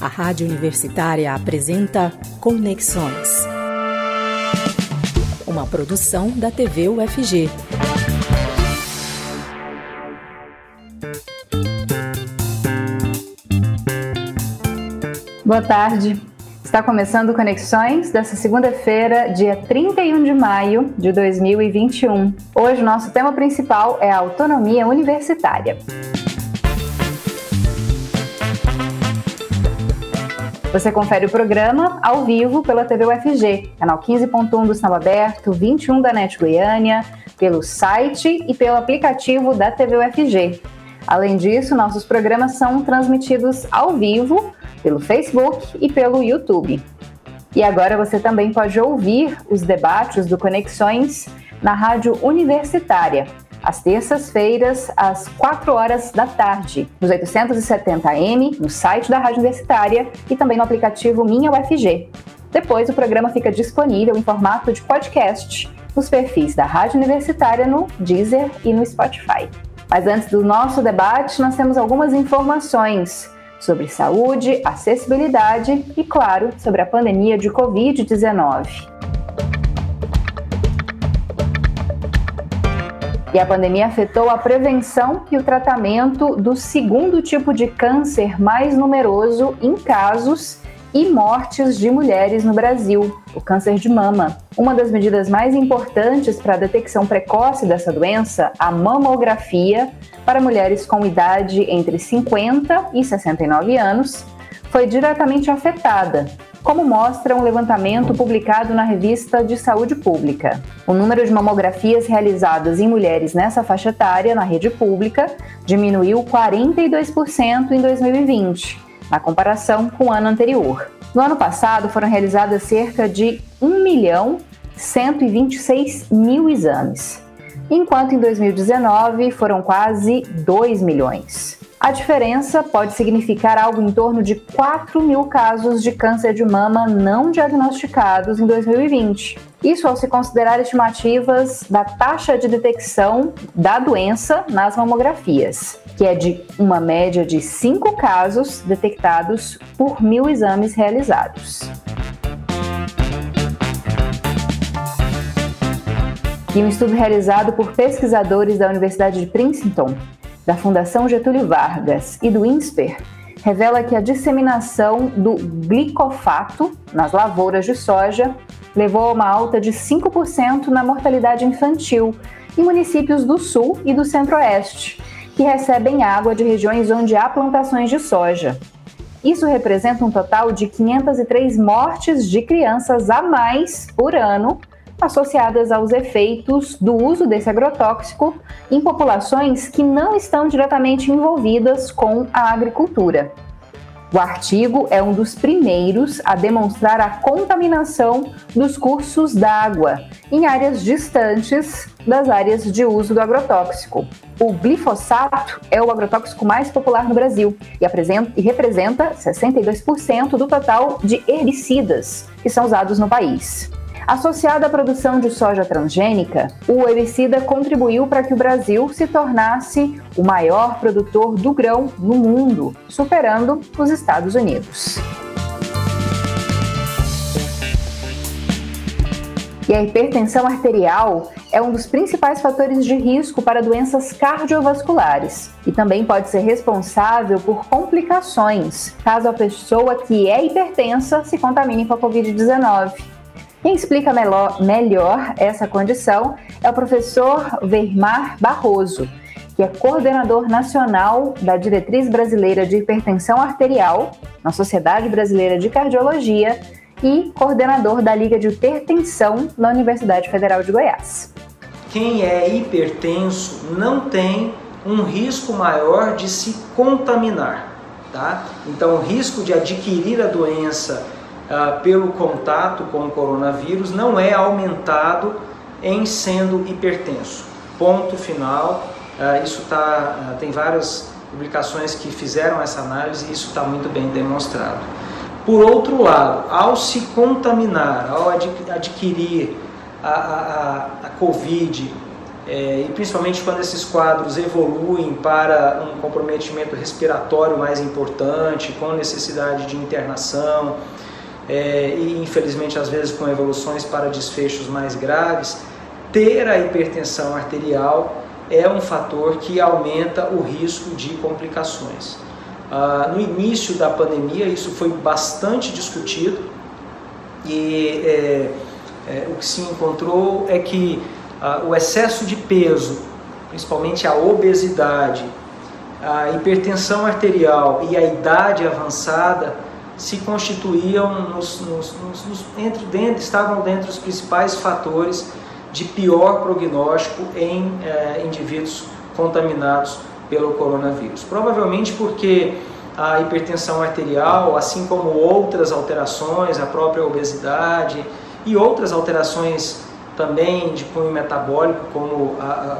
A Rádio Universitária apresenta Conexões. Uma produção da TV UFG. Boa tarde. Está começando Conexões dessa segunda-feira, dia 31 de maio de 2021. Hoje, nosso tema principal é a autonomia universitária. Você confere o programa ao vivo pela TV UFG, canal 15.1 do Sinal Aberto, 21 da NET Goiânia, pelo site e pelo aplicativo da TV UFG. Além disso, nossos programas são transmitidos ao vivo pelo Facebook e pelo YouTube. E agora você também pode ouvir os debates do Conexões na Rádio Universitária, às terças-feiras, às 4 horas da tarde, nos 870M, no site da Rádio Universitária e também no aplicativo Minha UFG. Depois, o programa fica disponível em formato de podcast nos perfis da Rádio Universitária no Deezer e no Spotify. Mas antes do nosso debate, nós temos algumas informações sobre saúde, acessibilidade e, claro, sobre a pandemia de Covid-19. E a pandemia afetou a prevenção e o tratamento do segundo tipo de câncer mais numeroso em casos e mortes de mulheres no Brasil, o câncer de mama. Uma das medidas mais importantes para a detecção precoce dessa doença, a mamografia, para mulheres com idade entre 50 e 69 anos, foi diretamente afetada, como mostra um levantamento publicado na revista de Saúde Pública. O número de mamografias realizadas em mulheres nessa faixa etária na rede pública diminuiu 42% em 2020, na comparação com o ano anterior. No ano passado, foram realizadas cerca de 1 milhão 126 mil exames, enquanto em 2019 foram quase 2 milhões. A diferença pode significar algo em torno de 4 mil casos de câncer de mama não diagnosticados em 2020. Isso ao se considerar estimativas da taxa de detecção da doença nas mamografias, que é de uma média de 5 casos detectados por mil exames realizados. E um estudo realizado por pesquisadores da Universidade de Princeton da Fundação Getúlio Vargas e do INSPER revela que a disseminação do glicofato nas lavouras de soja levou a uma alta de 5% na mortalidade infantil em municípios do Sul e do Centro-Oeste, que recebem água de regiões onde há plantações de soja. Isso representa um total de 503 mortes de crianças a mais por ano associadas aos efeitos do uso desse agrotóxico em populações que não estão diretamente envolvidas com a agricultura. O artigo é um dos primeiros a demonstrar a contaminação dos cursos d'água em áreas distantes das áreas de uso do agrotóxico. O glifosato é o agrotóxico mais popular no Brasil e, representa 62% do total de herbicidas que são usados no país. Associado à produção de soja transgênica, o herbicida contribuiu para que o Brasil se tornasse o maior produtor do grão no mundo, superando os Estados Unidos. E a hipertensão arterial é um dos principais fatores de risco para doenças cardiovasculares e também pode ser responsável por complicações caso a pessoa que é hipertensa se contamine com a Covid-19. Quem explica melhor, essa condição é o professor Vermar Barroso, que é coordenador nacional da Diretriz Brasileira de Hipertensão Arterial, na Sociedade Brasileira de Cardiologia, e coordenador da Liga de Hipertensão na Universidade Federal de Goiás. Quem é hipertenso não tem um risco maior de se contaminar, tá? Então, o risco de adquirir a doença ah, pelo contato com o coronavírus não é aumentado em sendo hipertenso. Ponto final. Ah, isso tá, ah, tem várias publicações que fizeram essa análise e isso está muito bem demonstrado. Por outro lado, ao se contaminar, ao adquirir a, a, a, Covid é, e principalmente quando esses quadros evoluem para um comprometimento respiratório mais importante, com necessidade de internação, é, e infelizmente às vezes com evoluções para desfechos mais graves, ter a hipertensão arterial é um fator que aumenta o risco de complicações. Ah, no início da pandemia, isso foi bastante discutido e é, é, o que se encontrou é que ah, o excesso de peso, principalmente a obesidade, a hipertensão arterial e a idade avançada se constituíam nos, nos, nos, entre, dentro, estavam dentro dos principais fatores de pior prognóstico em eh, indivíduos contaminados pelo coronavírus. Provavelmente porque a hipertensão arterial, assim como outras alterações, a própria obesidade e outras alterações também de cunho metabólico, como a, a,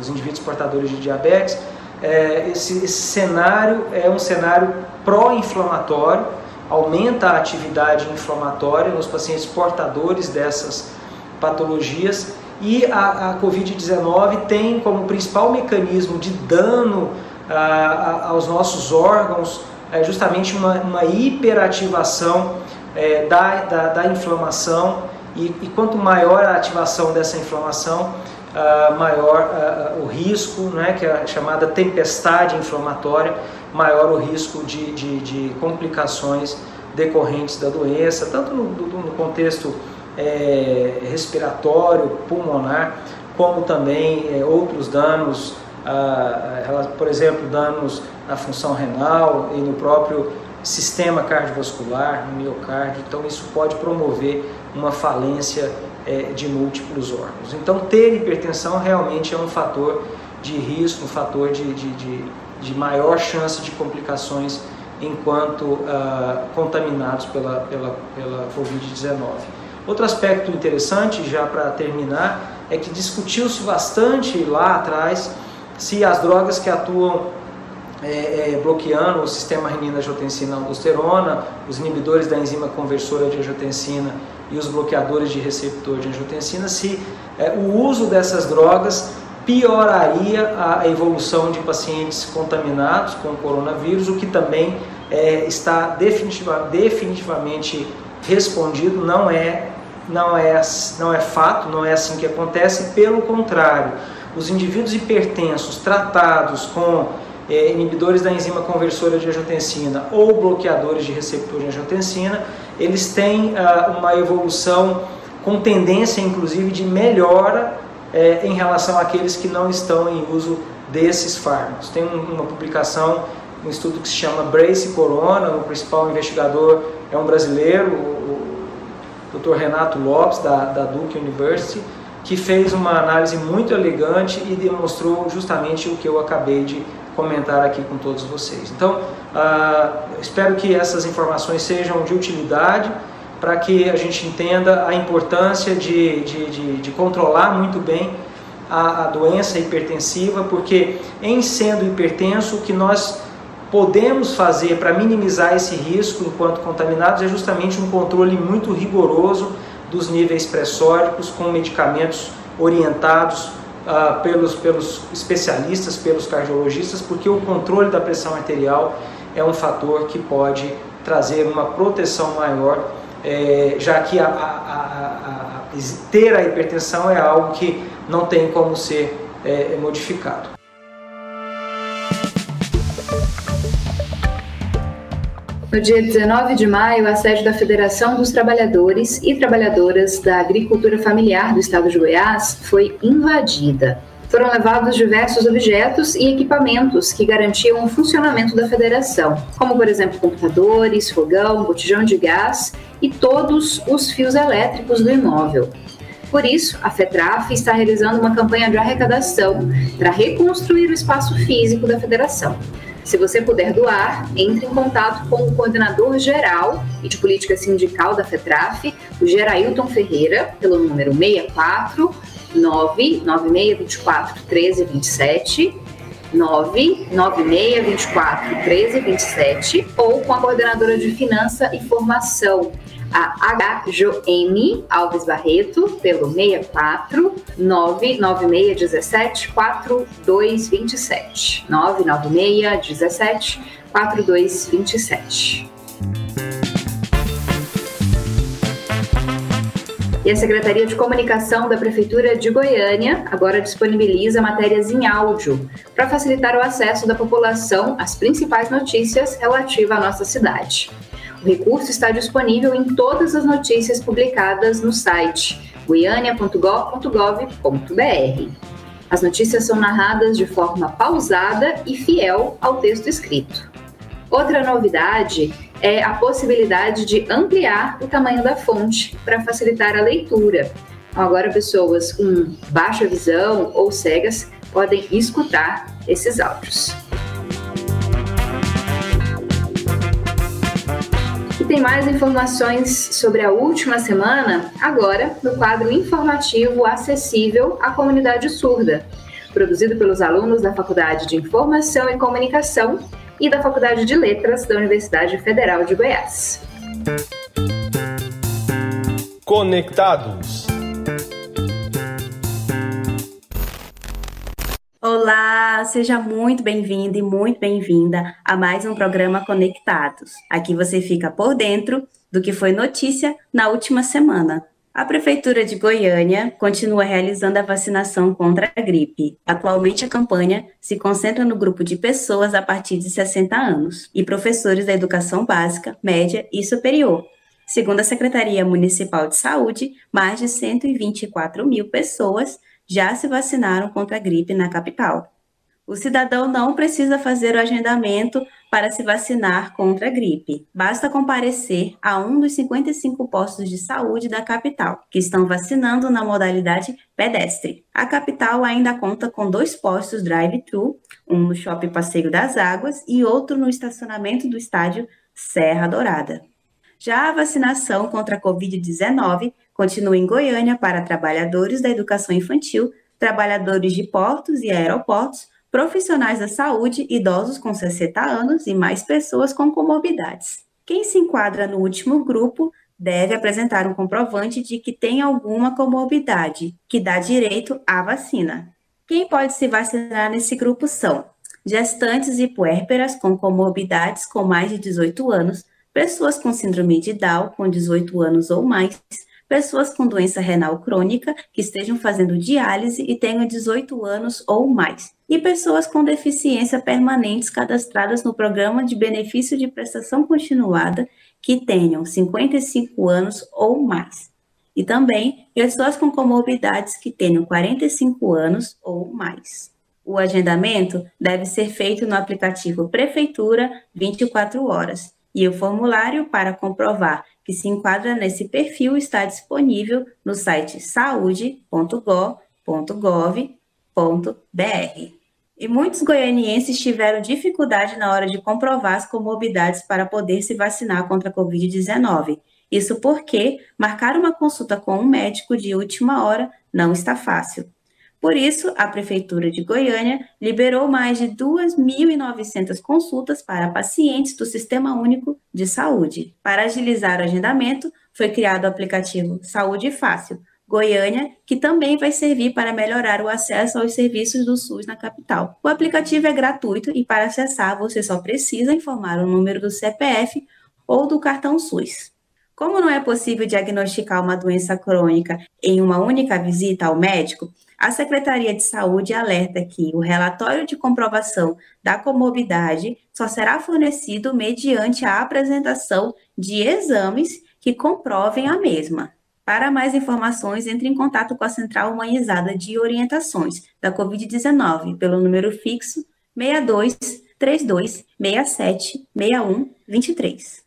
os indivíduos portadores de diabetes, é, esse, esse cenário é um cenário pró-inflamatório, aumenta a atividade inflamatória nos pacientes portadores dessas patologias e a, a Covid-19 tem como principal mecanismo de dano a, aos nossos órgãos é justamente uma, uma hiperativação é, da, da, da, inflamação e, e, quanto maior a ativação dessa inflamação, uh, maior uh, o risco, né, que é a chamada tempestade inflamatória, maior o risco de, de, de complicações decorrentes da doença, tanto no, no contexto é, respiratório, pulmonar, como também é, outros danos, ah, por exemplo, danos na função renal e no próprio sistema cardiovascular, no miocárdio. Então, isso pode promover uma falência é, de múltiplos órgãos. Então, ter hipertensão realmente é um fator de risco, um fator de, de, de, de maior chance de complicações enquanto ah, contaminados pela, pela, pela Covid-19. Outro aspecto interessante, já para terminar, é que discutiu-se bastante lá atrás se as drogas que atuam é, é, bloqueando o sistema renina-angiotensina-aldosterona, os inibidores da enzima conversora de angiotensina e os bloqueadores de receptor de angiotensina, se é, o uso dessas drogas pioraria a evolução de pacientes contaminados com coronavírus, o que também é, está definitiva, definitivamente respondido, não é não é, não é fato, não é assim que acontece, pelo contrário, os indivíduos hipertensos tratados com é, inibidores da enzima conversora de angiotensina ou bloqueadores de receptor de angiotensina, eles têm ah, uma evolução com tendência, inclusive, de melhora é, em relação àqueles que não estão em uso desses fármacos. Tem um, uma publicação, um estudo que se chama Brace Corona, o principal investigador é um brasileiro, o, Dr. Renato Lopes, da, da Duke University, que fez uma análise muito elegante e demonstrou justamente o que eu acabei de comentar aqui com todos vocês. Então, uh, espero que essas informações sejam de utilidade para que a gente entenda a importância de, de, de, de controlar muito bem a, a doença hipertensiva, porque em sendo hipertenso, o que nós podemos fazer para minimizar esse risco enquanto contaminados é justamente um controle muito rigoroso dos níveis pressóricos com medicamentos orientados uh, pelos, pelos especialistas, pelos cardiologistas, porque o controle da pressão arterial é um fator que pode trazer uma proteção maior, é, já que a, a, a, ter a hipertensão é algo que não tem como ser é, modificado. No dia 19 de maio, a sede da Federação dos Trabalhadores e Trabalhadoras da Agricultura Familiar do Estado de Goiás foi invadida. Foram levados diversos objetos e equipamentos que garantiam o funcionamento da federação, como, por exemplo, computadores, fogão, botijão de gás e todos os fios elétricos do imóvel. Por isso, a FETRAF está realizando uma campanha de arrecadação para reconstruir o espaço físico da federação. Se você puder doar, entre em contato com o coordenador geral e de política sindical da FETRAF, o Gerailton Ferreira, pelo número 64 99624 1327 99624 1327 ou com a coordenadora de Finança e Formação, a HJM Alves Barreto pelo 64 99617 4227. 99617 4227. E a Secretaria de Comunicação da Prefeitura de Goiânia agora disponibiliza matérias em áudio para facilitar o acesso da população às principais notícias relativas à nossa cidade. O recurso está disponível em todas as notícias publicadas no site goiania.gov.br. As notícias são narradas de forma pausada e fiel ao texto escrito. Outra novidade é a possibilidade de ampliar o tamanho da fonte para facilitar a leitura. Então, agora, pessoas com baixa visão ou cegas podem escutar esses áudios. E tem mais informações sobre a última semana agora no quadro informativo acessível à comunidade surda, produzido pelos alunos da Faculdade de Informação e Comunicação e da Faculdade de Letras da Universidade Federal de Goiás. Conectados. Olá, seja muito bem-vindo e muito bem-vinda a mais um programa Conectados. Aqui você fica por dentro do que foi notícia na última semana. A Prefeitura de Goiânia continua realizando a vacinação contra a gripe. Atualmente, a campanha se concentra no grupo de pessoas a partir de 60 anos e professores da educação básica, média e superior. Segundo a Secretaria Municipal de Saúde, mais de 124 mil pessoas já se vacinaram contra a gripe na capital. O cidadão não precisa fazer o agendamento para se vacinar contra a gripe. Basta comparecer a um dos 55 postos de saúde da capital, que estão vacinando na modalidade pedestre. A capital ainda conta com dois postos drive-thru, um no Shopping Passeio das Águas e outro no estacionamento do estádio Serra Dourada. Já a vacinação contra a Covid-19 continua em Goiânia para trabalhadores da educação infantil, trabalhadores de portos e aeroportos, profissionais da saúde, idosos com 60 anos e mais pessoas com comorbidades. Quem se enquadra no último grupo deve apresentar um comprovante de que tem alguma comorbidade que dá direito à vacina. Quem pode se vacinar nesse grupo são gestantes e puérperas com comorbidades com mais de 18 anos, pessoas com síndrome de Down com 18 anos ou mais, pessoas com doença renal crônica que estejam fazendo diálise e tenham 18 anos ou mais, e pessoas com deficiência permanentes cadastradas no programa de benefício de prestação continuada que tenham 55 anos ou mais. E também pessoas com comorbidades que tenham 45 anos ou mais. O agendamento deve ser feito no aplicativo Prefeitura 24 horas e o formulário para comprovar que se enquadra nesse perfil está disponível no site saúde.gov.br. E muitos goianienses tiveram dificuldade na hora de comprovar as comorbidades para poder se vacinar contra a Covid-19. Isso porque marcar uma consulta com um médico de última hora não está fácil. Por isso, a Prefeitura de Goiânia liberou mais de 2.900 consultas para pacientes do Sistema Único de Saúde. Para agilizar o agendamento, foi criado o aplicativo Saúde Fácil Goiânia, que também vai servir para melhorar o acesso aos serviços do SUS na capital. O aplicativo é gratuito e para acessar você só precisa informar o número do CPF ou do cartão SUS. Como não é possível diagnosticar uma doença crônica em uma única visita ao médico, a Secretaria de Saúde alerta que o relatório de comprovação da comorbidade só será fornecido mediante a apresentação de exames que comprovem a mesma. Para mais informações, entre em contato com a Central Humanizada de Orientações da Covid-19 pelo número fixo 62 32 67 61 23.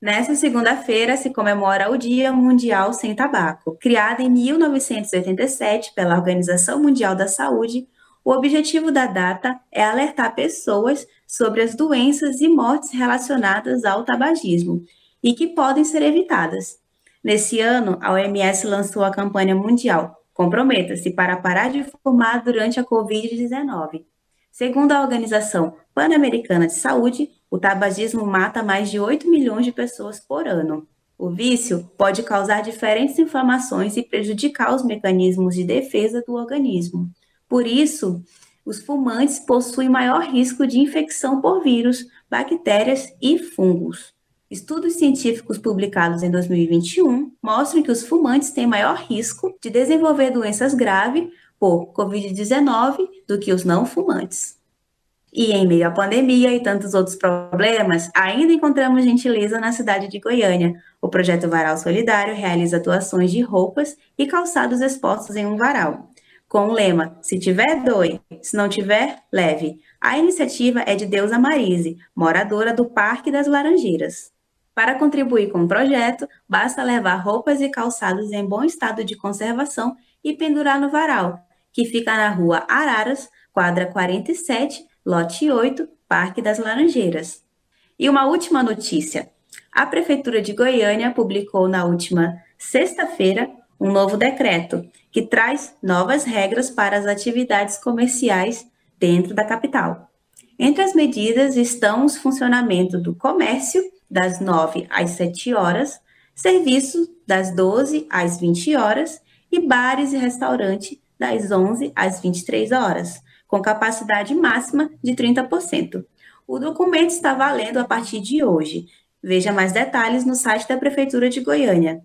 Nessa segunda-feira se comemora o Dia Mundial Sem Tabaco. Criado em 1987 pela Organização Mundial da Saúde, o objetivo da data é alertar pessoas sobre as doenças e mortes relacionadas ao tabagismo e que podem ser evitadas. Nesse ano, a OMS lançou a campanha mundial Comprometa-se para parar de fumar durante a Covid-19. Segundo a Organização Pan-Americana de Saúde, o tabagismo mata mais de 8 milhões de pessoas por ano. O vício pode causar diferentes inflamações e prejudicar os mecanismos de defesa do organismo. Por isso, os fumantes possuem maior risco de infecção por vírus, bactérias e fungos. Estudos científicos publicados em 2021 mostram que os fumantes têm maior risco de desenvolver doenças graves por Covid-19 do que os não fumantes. E em meio à pandemia e tantos outros problemas, ainda encontramos gentileza na cidade de Goiânia. O projeto Varal Solidário realiza atuações de roupas e calçados expostos em um varal. Com o lema: Se tiver, doe, se não tiver, leve. A iniciativa é de Deusa Marise, moradora do Parque das Laranjeiras. Para contribuir com o projeto, basta levar roupas e calçados em bom estado de conservação e pendurar no varal, que fica na rua Araras, quadra 47, lote 8, Parque das Laranjeiras. E uma última notícia: a Prefeitura de Goiânia publicou na última sexta-feira um novo decreto que traz novas regras para as atividades comerciais dentro da capital. Entre as medidas estão o funcionamento do comércio das 9 às 7 horas, serviços das 12 às 20 horas e bares e restaurante das 11 às 23 horas, com capacidade máxima de 30%. O documento está valendo a partir de hoje. Veja mais detalhes no site da Prefeitura de Goiânia.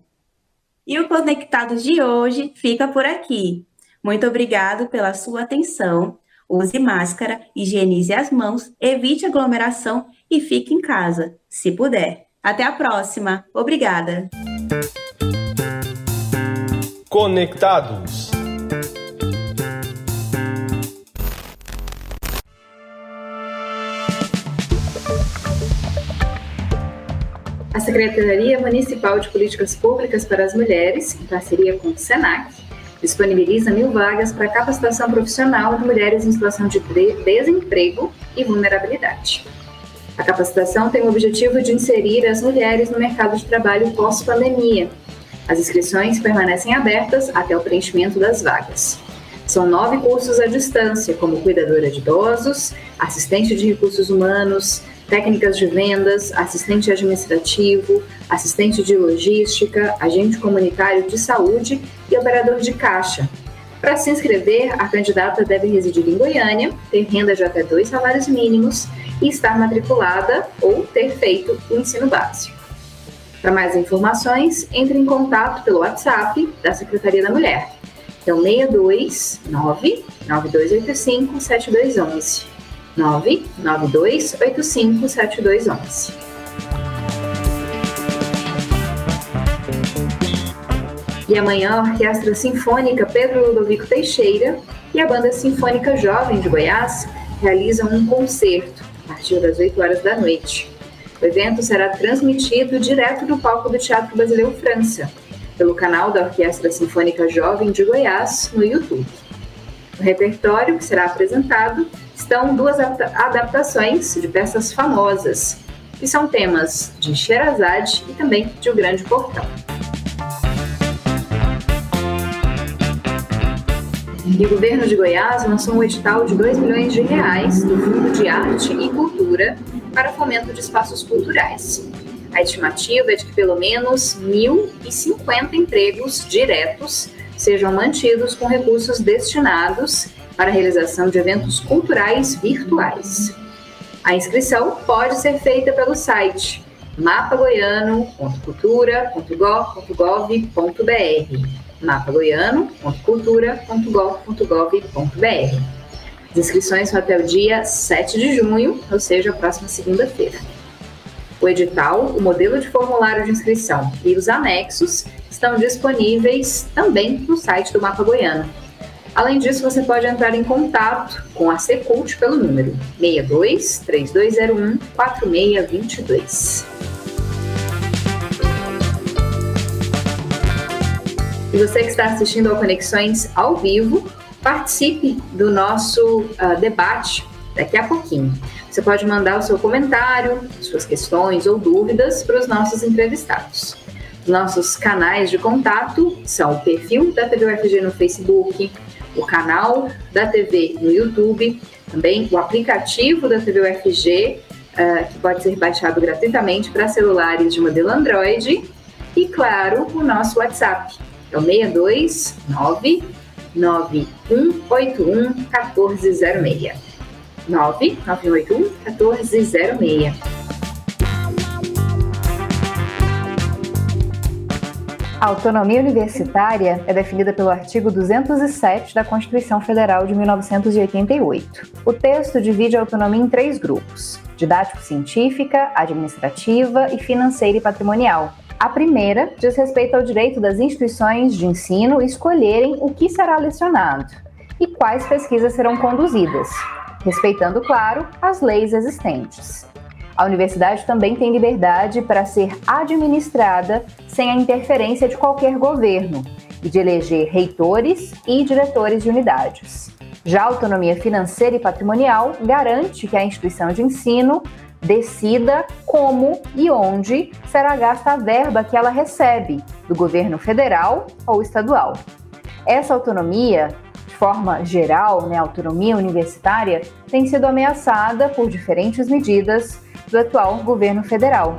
E o Conectados de hoje fica por aqui. Muito obrigado pela sua atenção. Use máscara, higienize as mãos, evite aglomeração e fique em casa, se puder. Até a próxima. Obrigada. Conectados. A Secretaria Municipal de Políticas Públicas para as Mulheres, em parceria com o SENAC, disponibiliza mil vagas para capacitação profissional de mulheres em situação de desemprego e vulnerabilidade. A capacitação tem o objetivo de inserir as mulheres no mercado de trabalho pós-pandemia. As inscrições permanecem abertas até o preenchimento das vagas. São nove cursos à distância, como cuidadora de idosos, assistente de recursos humanos, técnicas de vendas, assistente administrativo, assistente de logística, agente comunitário de saúde e operador de caixa. Para se inscrever, a candidata deve residir em Goiânia, ter renda de até dois salários mínimos e estar matriculada ou ter feito o ensino básico. Para mais informações, entre em contato pelo WhatsApp da Secretaria da Mulher. Então, 62 9 9285 7211. 99285 7211. E amanhã a Orquestra Sinfônica Pedro Ludovico Teixeira e a Banda Sinfônica Jovem de Goiás realizam um concerto a partir das 8 horas da noite. O evento será transmitido direto do palco do Teatro Brasileiro França, pelo canal da Orquestra Sinfônica Jovem de Goiás no YouTube. No repertório que será apresentado estão duas adaptações de peças famosas, que são temas de Sherazade e também de O Grande Portão. E o governo de Goiás lançou um edital de 2 milhões de reais do Fundo de Arte e Cultura para fomento de espaços culturais. A estimativa é de que pelo menos 1.050 empregos diretos sejam mantidos com recursos destinados para a realização de eventos culturais virtuais. A inscrição pode ser feita pelo site mapagoiano.cultura.gov.br mapagoiano.cultura.gov.br. As inscrições são até o dia 7 de junho, ou seja, a próxima segunda-feira. O edital, o modelo de formulário de inscrição e os anexos estão disponíveis também no site do Mapa Goiano. Além disso, você pode entrar em contato com a Secult pelo número 62 3201 4622. E você que está assistindo ao Conexões ao vivo, participe do nosso uh, debate daqui a pouquinho. Você pode mandar o seu comentário, suas questões ou dúvidas para os nossos entrevistados. Nossos canais de contato são o perfil da TV UFG no Facebook, o canal da TV no YouTube, também o aplicativo da TV UFG, uh, que pode ser baixado gratuitamente para celulares de modelo Android e, claro, o nosso WhatsApp, é o 629 9181 1406. 99181 1406. A autonomia universitária é definida pelo artigo 207 da Constituição Federal de 1988. O texto divide a autonomia em três grupos: didático-científica, administrativa e financeira e patrimonial. A primeira diz respeito ao direito das instituições de ensino escolherem o que será lecionado e quais pesquisas serão conduzidas, respeitando, claro, as leis existentes. A universidade também tem liberdade para ser administrada sem a interferência de qualquer governo e de eleger reitores e diretores de unidades. Já a autonomia financeira e patrimonial garante que a instituição de ensino decida como e onde será gasta a verba que ela recebe do governo federal ou estadual. Essa autonomia, de forma geral, né, autonomia universitária, tem sido ameaçada por diferentes medidas do atual governo federal.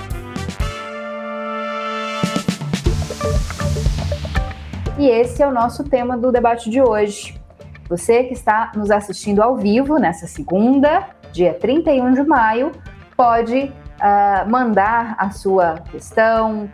E esse é o nosso tema do debate de hoje. Você que está nos assistindo ao vivo nessa segunda, dia 31 de maio, pode uh, mandar a sua questão,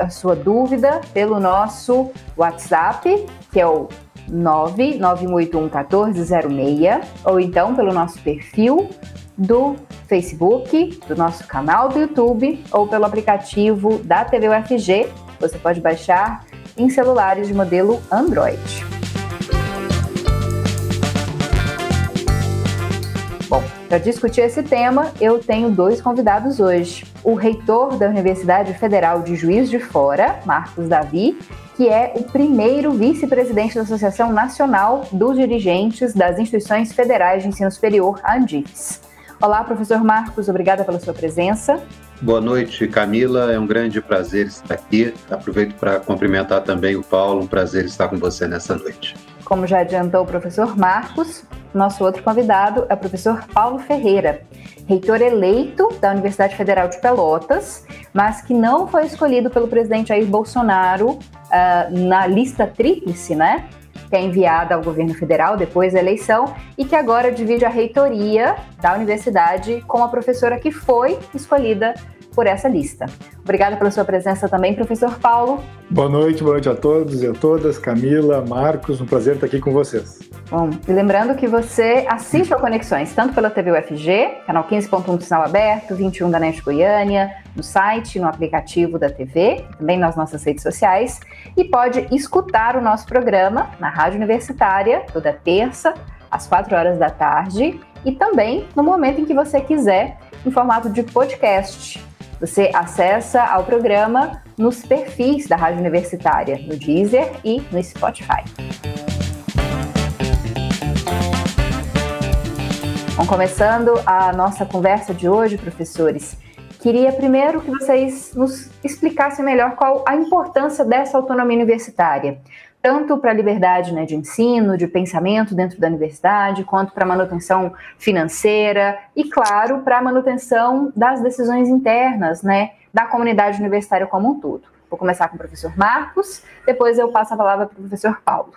a sua dúvida pelo nosso WhatsApp, que é o 991811406, ou então pelo nosso perfil do Facebook, do nosso canal do YouTube ou pelo aplicativo da TV UFG. Você pode baixar em celulares de modelo Android. Bom, para discutir esse tema, eu tenho dois convidados hoje. O reitor da Universidade Federal de Juiz de Fora, Marcos Davi, que é o primeiro vice-presidente da Associação Nacional dos Dirigentes das Instituições Federais de Ensino Superior, a ANDIFES. Olá, professor Marcos, obrigada pela sua presença. Boa noite, Camila. É um grande prazer estar aqui. Aproveito para cumprimentar também o Paulo. Um prazer estar com você nessa noite. Como já adiantou o professor Marcos, nosso outro convidado é o professor Paulo Ferreira, reitor eleito da Universidade Federal de Pelotas, mas que não foi escolhido pelo presidente Jair Bolsonaro uh, na lista tríplice, né? Que é enviada ao governo federal depois da eleição e que agora divide a reitoria da universidade com a professora que foi escolhida por essa lista. Obrigada pela sua presença também, professor Paulo. Boa noite, boa noite a todos e a todas. Camila, Marcos, um prazer estar aqui com vocês. Bom, e lembrando que você assiste ao Conexões tanto pela TV UFG, canal 15.1 do Sinal Aberto, 21 da NET Goiânia, no site, no aplicativo da TV, também nas nossas redes sociais, e pode escutar o nosso programa na Rádio Universitária, toda terça, às 4 horas da tarde, e também no momento em que você quiser, em formato de podcast você acessa ao programa nos perfis da Rádio Universitária, no Deezer e no Spotify. Bom, começando a nossa conversa de hoje, professores, queria primeiro que vocês nos explicassem melhor qual a importância dessa autonomia universitária tanto para a liberdade né, de ensino, de pensamento dentro da universidade, quanto para a manutenção financeira e, claro, para a manutenção das decisões internas né, da comunidade universitária como um todo. Vou começar com o professor Marcos, depois eu passo a palavra para o professor Paulo.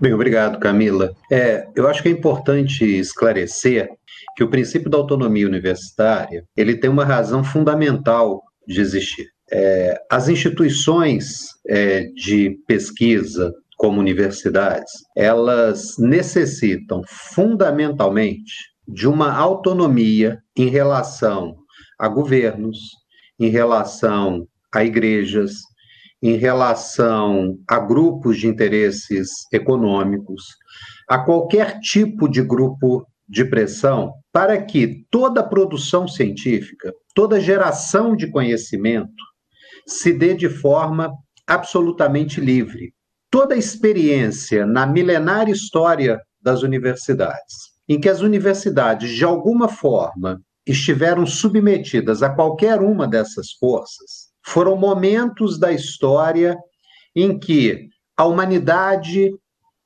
Bem, obrigado, Camila. É, eu acho que é importante esclarecer que o princípio da autonomia universitária ele tem uma razão fundamental de existir. É, as instituições é, de pesquisa, como universidades, elas necessitam fundamentalmente de uma autonomia em relação a governos, em relação a igrejas, em relação a grupos de interesses econômicos, a qualquer tipo de grupo de pressão, para que toda produção científica, toda geração de conhecimento se dê de forma absolutamente livre, toda experiência na milenária história das universidades, em que as universidades, de alguma forma, estiveram submetidas a qualquer uma dessas forças, foram momentos da história em que a humanidade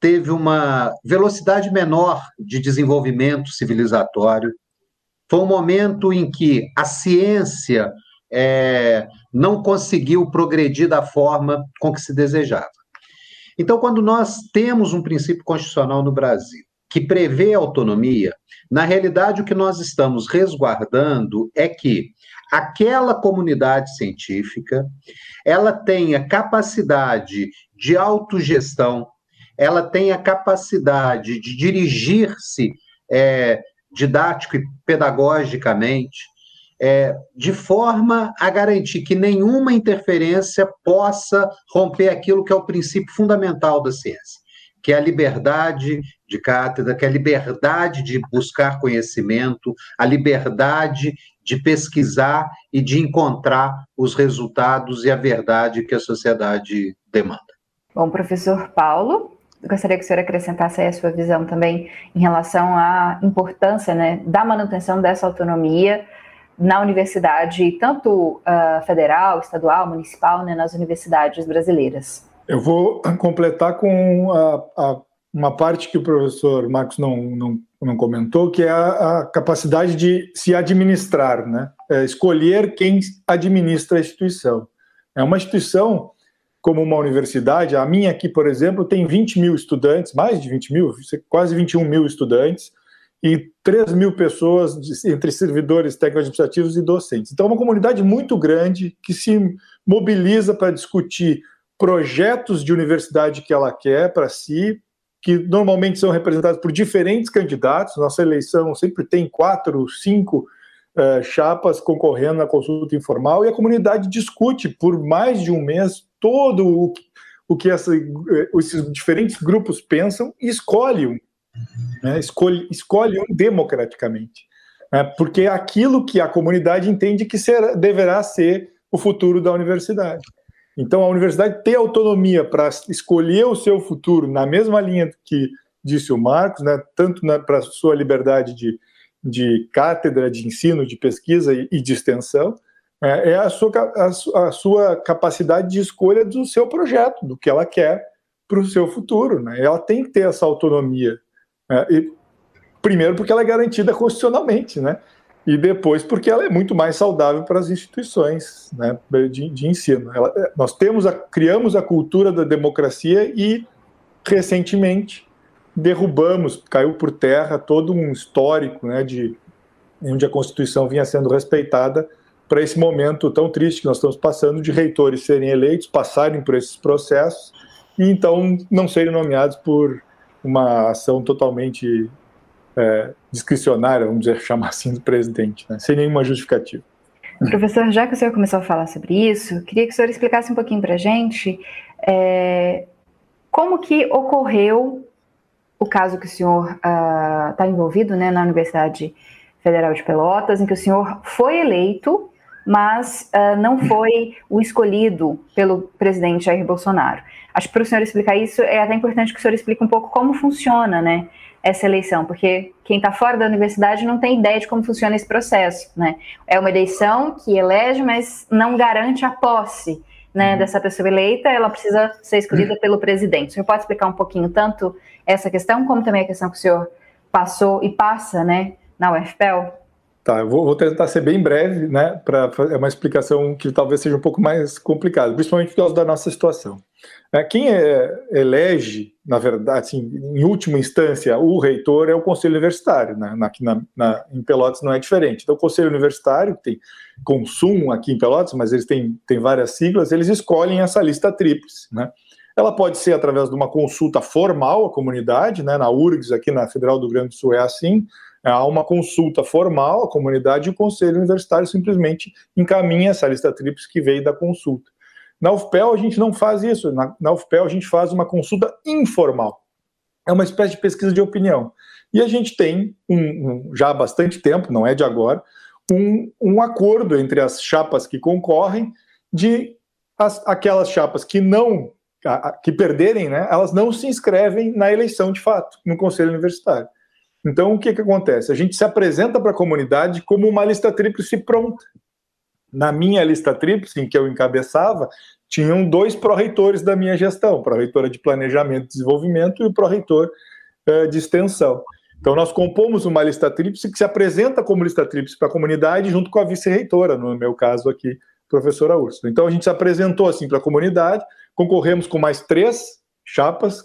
teve uma velocidade menor de desenvolvimento civilizatório. Foi um momento em que a ciência é, não conseguiu progredir da forma com que se desejava. Então, quando nós temos um princípio constitucional no Brasil que prevê autonomia, na realidade o que nós estamos resguardando é que aquela comunidade científica ela tenha capacidade de autogestão, ela tenha capacidade de dirigir-se é, didático e pedagogicamente, é, de forma a garantir que nenhuma interferência possa romper aquilo que é o princípio fundamental da ciência, que é a liberdade de cátedra, que é a liberdade de buscar conhecimento, a liberdade de pesquisar e de encontrar os resultados e a verdade que a sociedade demanda. Bom, professor Paulo, gostaria que o senhor acrescentasse a sua visão também em relação à importância né, da manutenção dessa autonomia na universidade, tanto uh, federal, estadual, municipal, né, nas universidades brasileiras. Eu vou completar com a, a, uma parte que o professor Marcos não, não, não comentou, que é a, a capacidade de se administrar, né? É escolher quem administra a instituição. É uma instituição como uma universidade, a minha aqui, por exemplo, tem 20 mil estudantes, mais de 20 mil, quase 21 mil estudantes, e 3 mil pessoas entre servidores técnico-administrativos e docentes. Então, é uma comunidade muito grande que se mobiliza para discutir projetos de universidade que ela quer para si, que normalmente são representados por diferentes candidatos. Nossa eleição sempre tem quatro, cinco uh, chapas concorrendo na consulta informal e a comunidade discute por mais de um mês todo o, o que essa, eh, esses diferentes grupos pensam e escolhe um né? escolhe, escolhe um democraticamente, né? porque é aquilo que a comunidade entende que será, deverá ser o futuro da universidade. Então, a universidade ter autonomia para escolher o seu futuro na mesma linha que disse o Marcos, né? tanto para sua liberdade de, de cátedra, de ensino, de pesquisa e, de extensão, é, é a, sua, a, sua capacidade de escolha do seu projeto, do que ela quer para o seu futuro. Né? Ela tem que ter essa autonomia é, e, primeiro, porque ela é garantida constitucionalmente, né? E depois, porque ela é muito mais saudável para as instituições né, de, de ensino. Ela, nós temos a, criamos a cultura da democracia e, recentemente, derrubamos, caiu por terra todo um histórico né, de onde a Constituição vinha sendo respeitada para esse momento tão triste que nós estamos passando de reitores serem eleitos, passarem por esses processos e então não serem nomeados por uma ação totalmente é, discricionária, vamos dizer, chamar assim, do presidente, né? sem nenhuma justificativa. Professor, já que o senhor começou a falar sobre isso, queria que o senhor explicasse um pouquinho para a gente é, como que ocorreu o caso que o senhor está ah, uh, envolvido né, na Universidade Federal de Pelotas, em que o senhor foi eleito mas uh, não foi o escolhido pelo presidente Jair Bolsonaro. Acho que para o senhor explicar isso, é até importante que o senhor explique um pouco como funciona né, essa eleição, porque quem está fora da universidade não tem ideia de como funciona esse processo. Né? É uma eleição que elege, mas não garante a posse né, uhum. dessa pessoa eleita, ela precisa ser escolhida pelo presidente. O senhor pode explicar um pouquinho tanto essa questão, como também a questão que o senhor passou e passa né, na UFPEL? Tá, eu vou, vou, tentar ser bem breve, né, para é uma explicação que talvez seja um pouco mais complicada, principalmente por causa da nossa situação. É, quem é, elege, na verdade, assim, em última instância, o reitor é o conselho universitário, né, aqui na, na, em Pelotas não é diferente. Então, o conselho universitário, que tem consumo aqui em Pelotas, mas eles têm, têm várias siglas, eles escolhem essa lista tríplice, né. Ela pode ser através de uma consulta formal à comunidade, né, na URGS, aqui na Federal do Rio Grande do Sul é assim, há uma consulta formal à comunidade e o Conselho Universitário simplesmente encaminha essa lista tríplice que veio da consulta. Na UFPEL a gente não faz isso, na, na UFPEL a gente faz uma consulta informal. É uma espécie de pesquisa de opinião. E a gente tem, um, um, já há bastante tempo, não é de agora, um, um acordo entre as chapas que concorrem de as, aquelas chapas que não que perderem, né, elas não se inscrevem na eleição de fato no Conselho Universitário. Então, o que, que acontece? A gente se apresenta para a comunidade como uma lista tríplice pronta. Na minha lista tríplice, em que eu encabeçava, tinham dois pró-reitores da minha gestão, pró-reitora de Planejamento e Desenvolvimento e o pró-reitor uh, de Extensão. Então, nós compomos uma lista tríplice que se apresenta como lista tríplice para a comunidade, junto com a vice-reitora, no meu caso aqui, professora Úrsula. Então, a gente se apresentou assim para a comunidade, concorremos com mais três chapas,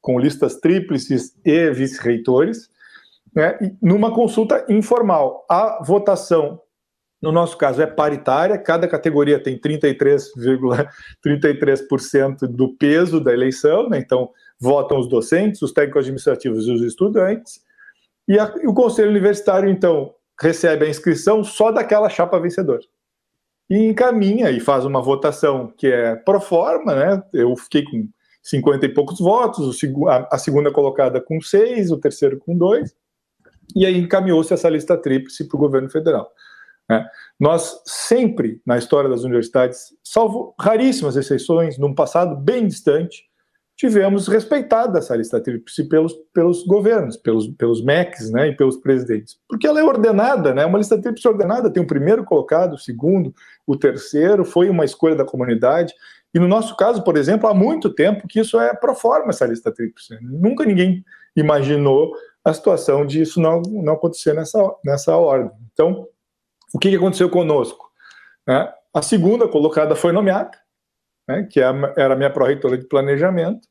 com listas tríplices e vice-reitores, né, numa consulta informal. A votação, no nosso caso, é paritária, cada categoria tem 33,33% 33 do peso da eleição, né, então votam os docentes, os técnicos administrativos e os estudantes, e, a, o conselho universitário, então, recebe a inscrição só daquela chapa vencedora. E encaminha e faz uma votação que é pro forma, né? Eu fiquei com 50 e poucos votos, a segunda colocada com seis, o terceiro com dois, e aí encaminhou-se essa lista tríplice para o governo federal. Né? Nós sempre, na história das universidades, salvo raríssimas exceções, num passado bem distante, tivemos respeitada essa lista tríplice pelos, pelos governos, pelos, pelos MECs né, e pelos presidentes. Porque ela é ordenada, né, uma lista tríplice ordenada, tem o primeiro colocado, o segundo, o terceiro, foi uma escolha da comunidade. E no nosso caso, por exemplo, há muito tempo que isso é pro forma, essa lista tríplice. Nunca ninguém imaginou a situação de isso não, não acontecer nessa, nessa ordem. Então, o que aconteceu conosco? Né? A segunda colocada foi nomeada, né, que é era a minha pró-reitora de planejamento,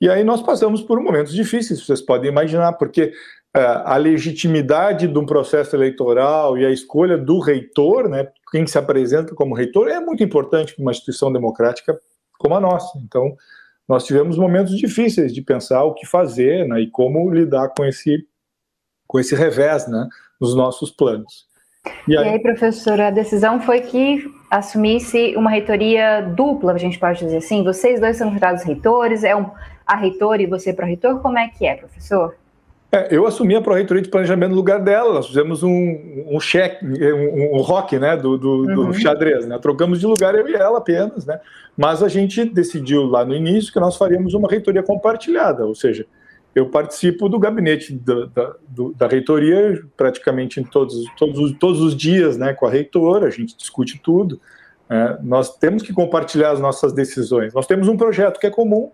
e aí nós passamos por momentos difíceis, vocês podem imaginar, porque uh, a legitimidade de um processo eleitoral e a escolha do reitor, né, quem se apresenta como reitor, é muito importante para uma instituição democrática como a nossa. Então, nós tivemos momentos difíceis de pensar o que fazer né, e como lidar com esse, com esse revés né, nos nossos planos. E aí, e aí, professora, a decisão foi que assumisse uma reitoria dupla, a gente pode dizer assim? Vocês dois são jurados reitores, é um, a reitora e você pró-reitor? Como é que é, professor? É, eu assumi a pró-reitoria de planejamento no lugar dela, nós fizemos um, um cheque, um, um rock né, do, do, uhum. do, xadrez, né? trocamos de lugar eu e ela apenas, né? mas a gente decidiu lá no início que nós faríamos uma reitoria compartilhada, ou seja, eu participo do gabinete da, da, do, da reitoria praticamente em todos, todos, todos os dias né, com a reitora, a gente discute tudo. É, nós temos que compartilhar as nossas decisões. Nós temos um projeto que é comum,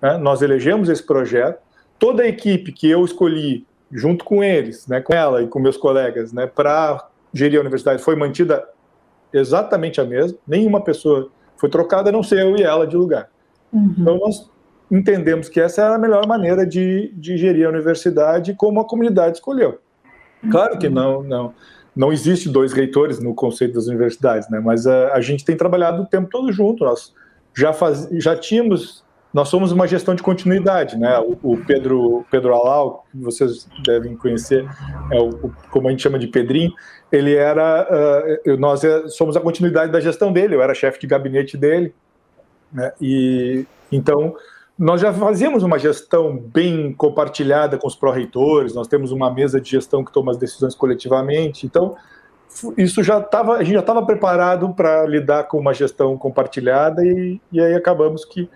né, nós elegemos esse projeto, toda a equipe que eu escolhi, junto com eles, né, com ela e com meus colegas, né, para gerir a universidade, foi mantida exatamente a mesma, nenhuma pessoa foi trocada, a não ser eu e ela de lugar. Uhum. Então, nós entendemos que essa era a melhor maneira de, de gerir a universidade como a comunidade escolheu. Claro que não, não, não existe dois reitores no conceito das universidades, né? Mas a, a gente tem trabalhado o tempo todo junto. Nós já faz, já tínhamos, nós somos uma gestão de continuidade, né? O, o Pedro Pedro Alau, que vocês devem conhecer, é o, o, como a gente chama de Pedrinho. Ele era, uh, nós é, somos a continuidade da gestão dele. Eu era chefe de gabinete dele, né? E então nós já fazíamos uma gestão bem compartilhada com os pró-reitores, nós temos uma mesa de gestão que toma as decisões coletivamente, então isso já estava, a gente já estava preparado para lidar com uma gestão compartilhada e, e aí acabamos que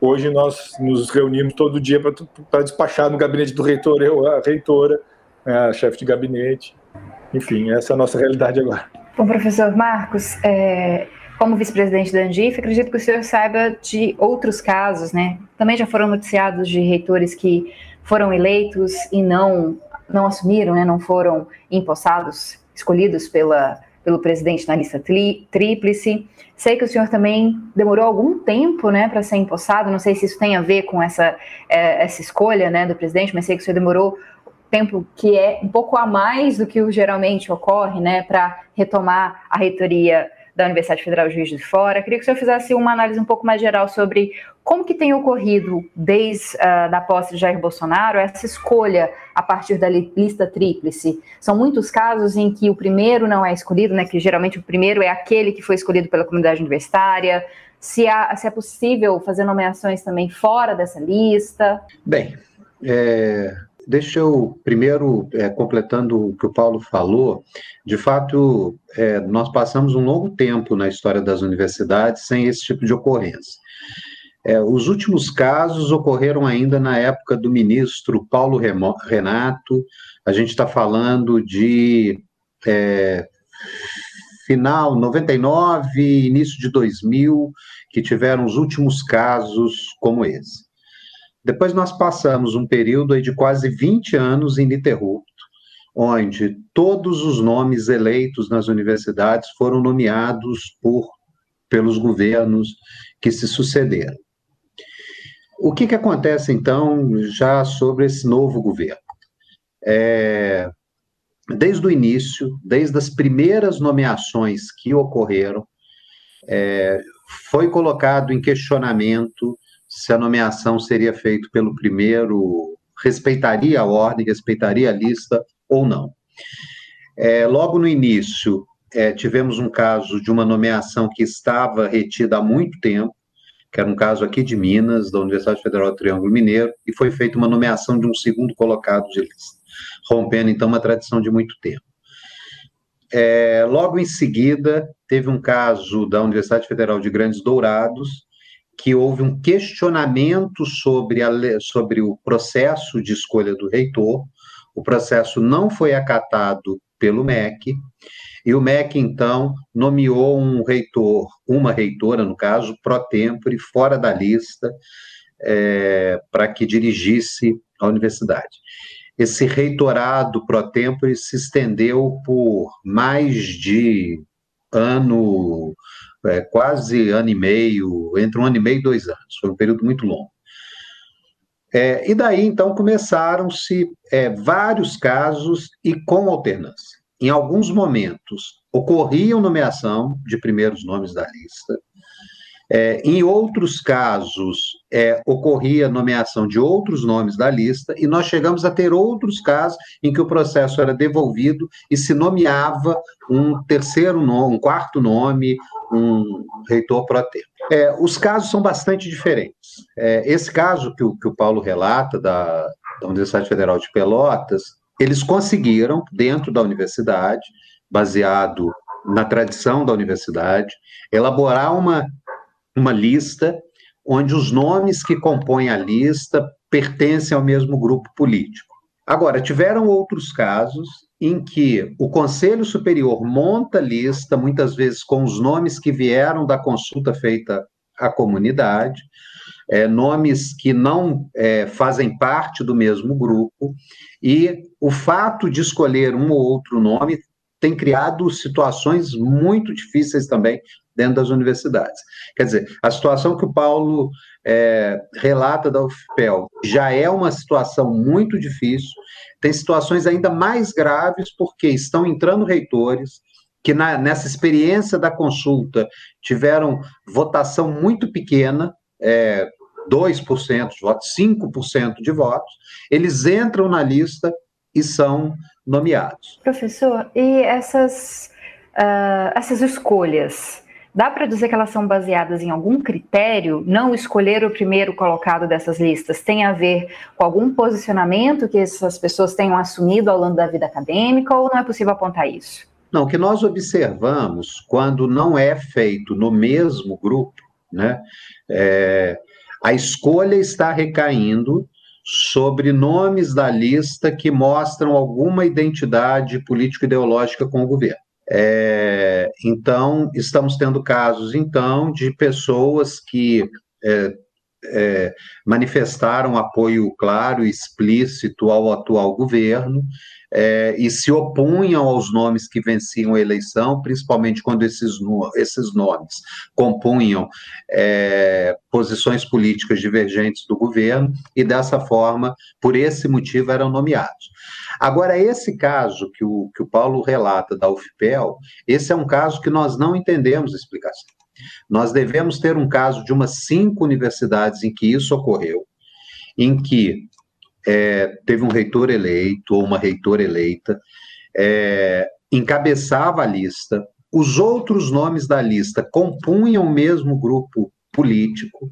hoje nós nos reunimos todo dia para despachar no gabinete do reitor, eu, a reitora, né, a chefe de gabinete, enfim, essa é a nossa realidade agora. Bom, professor Marcos, é, como vice-presidente da Andif, acredito que o senhor saiba de outros casos, né? Também já foram noticiados de reitores que foram eleitos e não não assumiram, né? Não foram empossados, escolhidos pela pelo presidente na lista tri, tríplice. Sei que o senhor também demorou algum tempo, né, para ser empossado. Não sei se isso tem a ver com essa é, essa escolha, né, do presidente, mas sei que o senhor demorou tempo que é um pouco a mais do que geralmente ocorre, né, para retomar a reitoria da Universidade Federal de Juiz de Fora. Queria que o senhor fizesse uma análise um pouco mais geral sobre como que tem ocorrido desde uh, da posse de Jair Bolsonaro essa escolha a partir da lista tríplice. São muitos casos em que o primeiro não é escolhido, né, que geralmente o primeiro é aquele que foi escolhido pela comunidade universitária. Se, há, se é possível fazer nomeações também fora dessa lista? Bem, é, Deixa eu, primeiro, é, completando o que o Paulo falou, de fato, é, nós passamos um longo tempo na história das universidades sem esse tipo de ocorrência. É, os últimos casos ocorreram ainda na época do ministro Paulo Renato, a gente está falando de é, final 99, início de 2000, que tiveram os últimos casos como esse. Depois nós passamos um período de quase 20 anos ininterrupto, onde todos os nomes eleitos nas universidades foram nomeados por pelos governos que se sucederam. O que, que acontece, então, já sobre esse novo governo? É, desde o início, desde as primeiras nomeações que ocorreram, é, foi colocado em questionamento se a nomeação seria feita pelo primeiro, respeitaria a ordem, respeitaria a lista ou não. É, logo no início, é, tivemos um caso de uma nomeação que estava retida há muito tempo, que era um caso aqui de Minas, da Universidade Federal do Triângulo Mineiro, e foi feita uma nomeação de um segundo colocado de lista, rompendo então uma tradição de muito tempo. É, logo em seguida, teve um caso da Universidade Federal de Grandes Dourados, que houve um questionamento sobre, a, sobre o processo de escolha do reitor, o processo não foi acatado pelo MEC, e o MEC, então, nomeou um reitor, uma reitora, no caso, pro tempore, fora da lista, é, para que dirigisse a universidade. Esse reitorado pro tempore se estendeu por mais de ano, é, quase ano e meio, entre um ano e meio e dois anos, foi um período muito longo. É, e daí, então, começaram-se é, vários casos e com alternância. Em alguns momentos, ocorria nomeação de primeiros nomes da lista. É, em outros casos, é, ocorria nomeação de outros nomes da lista, e nós chegamos a ter outros casos em que o processo era devolvido e se nomeava um terceiro nome, um quarto nome, um reitor pro tempo. É, os casos são bastante diferentes. É, esse caso que o, que o Paulo relata, da, da Universidade Federal de Pelotas, eles conseguiram, dentro da universidade, baseado na tradição da universidade, elaborar uma, uma lista onde os nomes que compõem a lista pertencem ao mesmo grupo político. Agora, tiveram outros casos em que o Conselho Superior monta lista, muitas vezes com os nomes que vieram da consulta feita à comunidade, é, nomes que não é, fazem parte do mesmo grupo, e o fato de escolher um ou outro nome tem criado situações muito difíceis também dentro das universidades. Quer dizer, a situação que o Paulo é, relata da UFPEL já é uma situação muito difícil, tem situações ainda mais graves, porque estão entrando reitores que na, nessa experiência da consulta tiveram votação muito pequena, é, 2% de votos, 5% de votos, eles entram na lista e são nomeados. Professor, e essas, uh, essas escolhas, dá para dizer que elas são baseadas em algum critério? Não escolher o primeiro colocado dessas listas tem a ver com algum posicionamento que essas pessoas tenham assumido ao longo da vida acadêmica ou não é possível apontar isso? Não, o que nós observamos quando não é feito no mesmo grupo, né, é, a escolha está recaindo sobre nomes da lista que mostram alguma identidade político-ideológica com o governo. É, então, estamos tendo casos, então, de pessoas que é, é, manifestaram apoio claro e explícito ao atual governo é, e se opunham aos nomes que venciam a eleição, principalmente quando esses, esses nomes compunham é, posições políticas divergentes do governo, e dessa forma, por esse motivo, eram nomeados. Agora, esse caso que o, que o Paulo relata da UFPEL, esse é um caso que nós não entendemos a explicação. Nós devemos ter um caso de umas cinco universidades em que isso ocorreu, em que é, teve um reitor eleito ou uma reitora eleita, é, encabeçava a lista, os outros nomes da lista compunham o mesmo grupo político.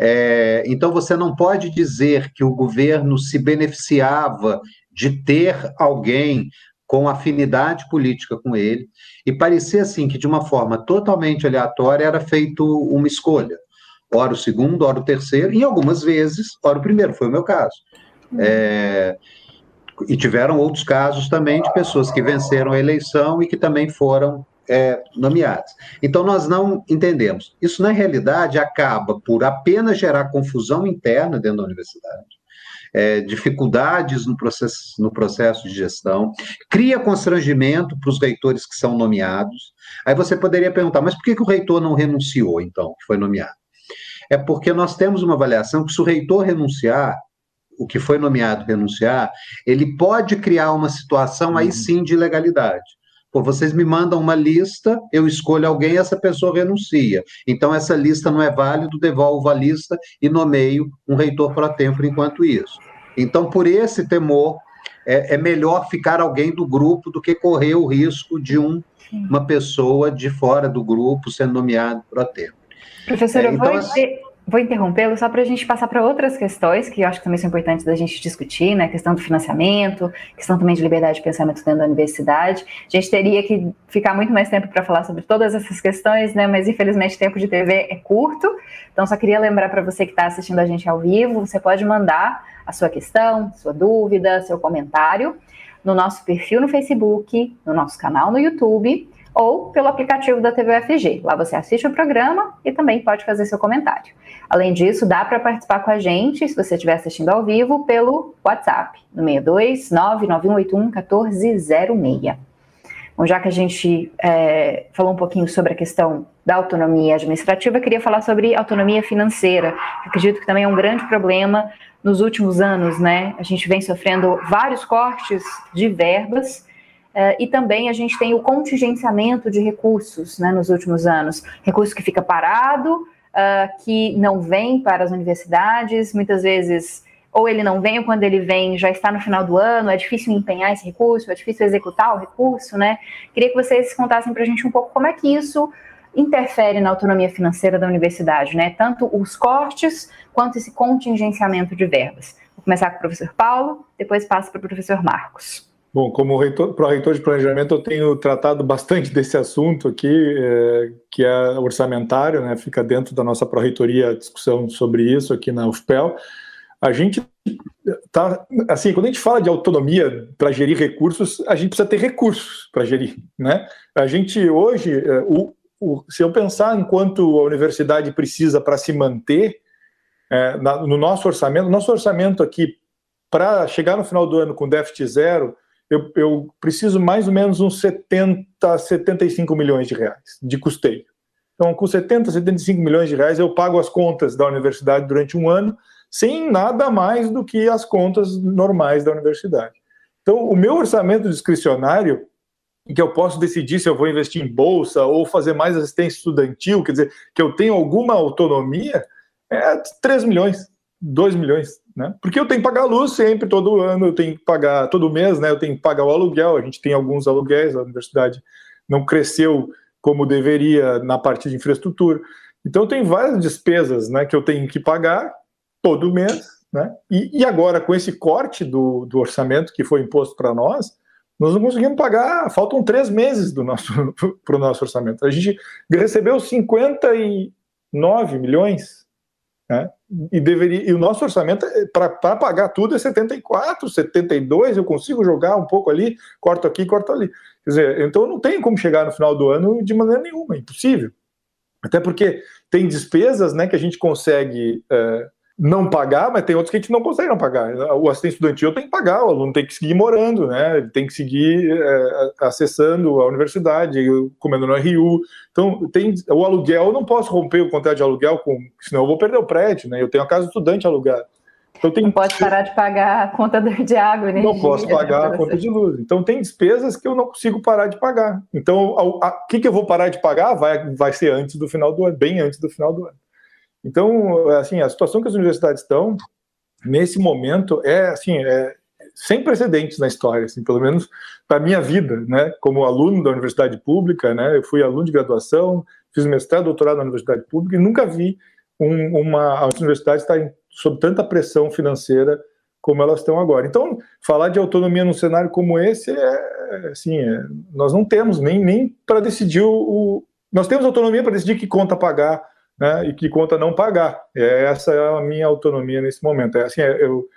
É, então, você não pode dizer que o governo se beneficiava de ter alguém com afinidade política com ele, e parecia assim que, de uma forma totalmente aleatória, era feito uma escolha. Ora o segundo, ora o terceiro, e algumas vezes, ora o primeiro, foi o meu caso. É, e tiveram outros casos também de pessoas que venceram a eleição e que também foram é, nomeadas. Então, nós não entendemos. Isso, na realidade, acaba por apenas gerar confusão interna dentro da universidade, é, dificuldades no processo, no processo de gestão, cria constrangimento para os reitores que são nomeados. Aí você poderia perguntar, mas por que, que o reitor não renunciou, então, que foi nomeado? É porque nós temos uma avaliação que, se o reitor renunciar, o que foi nomeado renunciar, ele pode criar uma situação aí uhum. sim de ilegalidade. Pô, vocês me mandam uma lista, eu escolho alguém e essa pessoa renuncia. Então, essa lista não é válida, devolvo a lista e nomeio um reitor para tempo enquanto isso. Então, por esse temor, é, é, melhor ficar alguém do grupo do que correr o risco de um, uma pessoa de fora do grupo sendo nomeado para tempo. Professora, é, então, vou, assim, vou interrompê-lo só para a gente passar para outras questões que eu acho que também são importantes da gente discutir, né? Questão do financiamento, questão também de liberdade de pensamento dentro da universidade. A gente teria que ficar muito mais tempo para falar sobre todas essas questões, né? Mas infelizmente tempo de TV é curto. Então só queria lembrar para você que está assistindo a gente ao vivo, você pode mandar a sua questão, sua dúvida, seu comentário no nosso perfil no Facebook, no nosso canal no YouTube ou pelo aplicativo da TVFG. Lá você assiste o programa e também pode fazer seu comentário. Além disso, dá para participar com a gente, se você estiver assistindo ao vivo, pelo WhatsApp, no 62 99181 1406. Bom, já que a gente é, falou um pouquinho sobre a questão da autonomia administrativa, eu queria falar sobre autonomia financeira. Acredito que também é um grande problema nos últimos anos, né? A gente vem sofrendo vários cortes de verbas Uh, e também a gente tem o contingenciamento de recursos né, nos últimos anos. Recurso que fica parado, uh, que não vem para as universidades, muitas vezes, ou ele não vem, ou quando ele vem já está no final do ano, é difícil empenhar esse recurso, é difícil executar o recurso, né? Queria que vocês contassem para a gente um pouco como é que isso interfere na autonomia financeira da universidade, né? Tanto os cortes quanto esse contingenciamento de verbas. Vou começar com o professor Paulo, depois passo para o professor Marcos. Bom, como pró-reitor de planejamento, eu tenho tratado bastante desse assunto aqui, é, que é orçamentário, né? fica dentro da nossa pró-reitoria a discussão sobre isso aqui na UFPEL. A gente tá, assim, quando a gente fala de autonomia para gerir recursos, a gente precisa ter recursos para gerir, né? A gente hoje, é, o, o, se eu pensar enquanto a universidade precisa para se manter, é, na, no nosso orçamento, nosso orçamento aqui, para chegar no final do ano com déficit zero, eu, eu preciso mais ou menos uns 70, 75 milhões de reais de custeio. Então, com 70, 75 milhões de reais, eu pago as contas da universidade durante um ano, sem nada mais do que as contas normais da universidade. Então, o meu orçamento discricionário, em que eu posso decidir se eu vou investir em bolsa ou fazer mais assistência estudantil, quer dizer, que eu tenho alguma autonomia, é 3 milhões, 2 milhões né? Porque eu tenho que pagar a luz sempre, todo ano, eu tenho que pagar, todo mês, né? Eu tenho que pagar o aluguel, a gente tem alguns aluguéis, a universidade não cresceu como deveria na parte de infraestrutura. Então, tenho várias despesas né, que eu tenho que pagar todo mês, né? E, e agora, com esse corte do, do orçamento que foi imposto para nós, nós não conseguimos pagar, faltam três meses do nosso para o nosso orçamento. A gente recebeu 59 milhões né? E, deveria, e o nosso orçamento, é, para pagar tudo, é 74, 72, eu consigo jogar um pouco ali, corto aqui, corto ali. Quer dizer, então não tenho como chegar no final do ano de maneira nenhuma, é impossível. Até porque tem despesas né, que a gente consegue é, não pagar, mas tem outros que a gente não consegue não pagar. O assistente estudantil tem que pagar, o aluno tem que seguir morando, né? Ele tem que seguir é, acessando a universidade, comendo no RU. Então, tem o aluguel, eu não posso romper o contrato de aluguel, com, senão eu vou perder o prédio, né? Eu tenho a casa estudante alugada. Então, tem, não pode parar de pagar a conta de água, né? Não posso pagar a conta de luz. Então, tem despesas que eu não consigo parar de pagar. Então, o que, que eu vou parar de pagar vai, vai ser antes do final do ano, bem antes do final do ano. Então, assim, a situação que as universidades estão nesse momento é assim, é sem precedentes na história, assim, pelo menos para minha vida, né? Como aluno da universidade pública, né? Eu fui aluno de graduação, fiz mestrado, doutorado na universidade pública e nunca vi um, uma as universidades estarem sob tanta pressão financeira como elas estão agora. Então, falar de autonomia num cenário como esse é assim, é, nós não temos nem nem para decidir o, o nós temos autonomia para decidir que conta pagar né, e que conta não pagar. É, essa é a minha autonomia nesse momento. É assim, é, eu,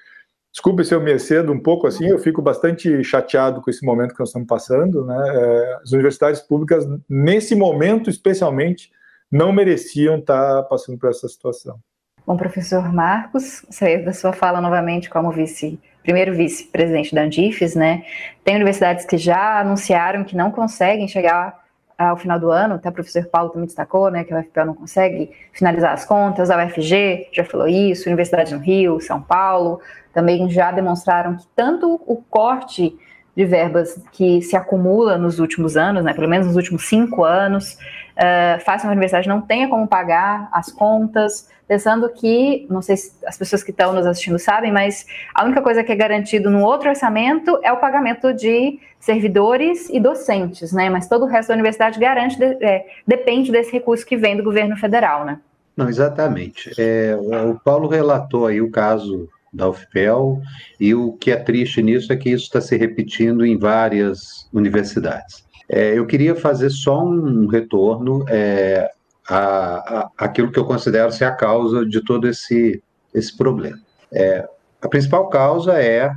Desculpe se eu me excedo um pouco assim, eu fico bastante chateado com esse momento que nós estamos passando. Né? É, as universidades públicas, nesse momento especialmente, não mereciam estar passando por essa situação. Bom, professor Marcos, sair da sua fala novamente como vice, primeiro vice-presidente da Andifes, né? Tem universidades que já anunciaram que não conseguem chegar ao final do ano, até o professor Paulo também destacou, né, que a UFPEL não consegue finalizar as contas, a UFG já falou isso, Universidade no Rio, São Paulo, também já demonstraram que tanto o corte de verbas que se acumula nos últimos anos, né, pelo menos nos últimos cinco anos, uh, faz com que a universidade não tenha como pagar as contas, pensando que, não sei se as pessoas que estão nos assistindo sabem, mas a única coisa que é garantido no outro orçamento é o pagamento de servidores e docentes, né? Mas todo o resto da universidade garante, é, depende desse recurso que vem do governo federal, né? Não, exatamente. É, o Paulo relatou aí o caso da UFPEL, e o que é triste nisso é que isso está se repetindo em várias universidades. É, eu queria fazer só um retorno é, a, a, aquilo que eu considero ser a causa de todo esse, esse problema. É, a principal causa é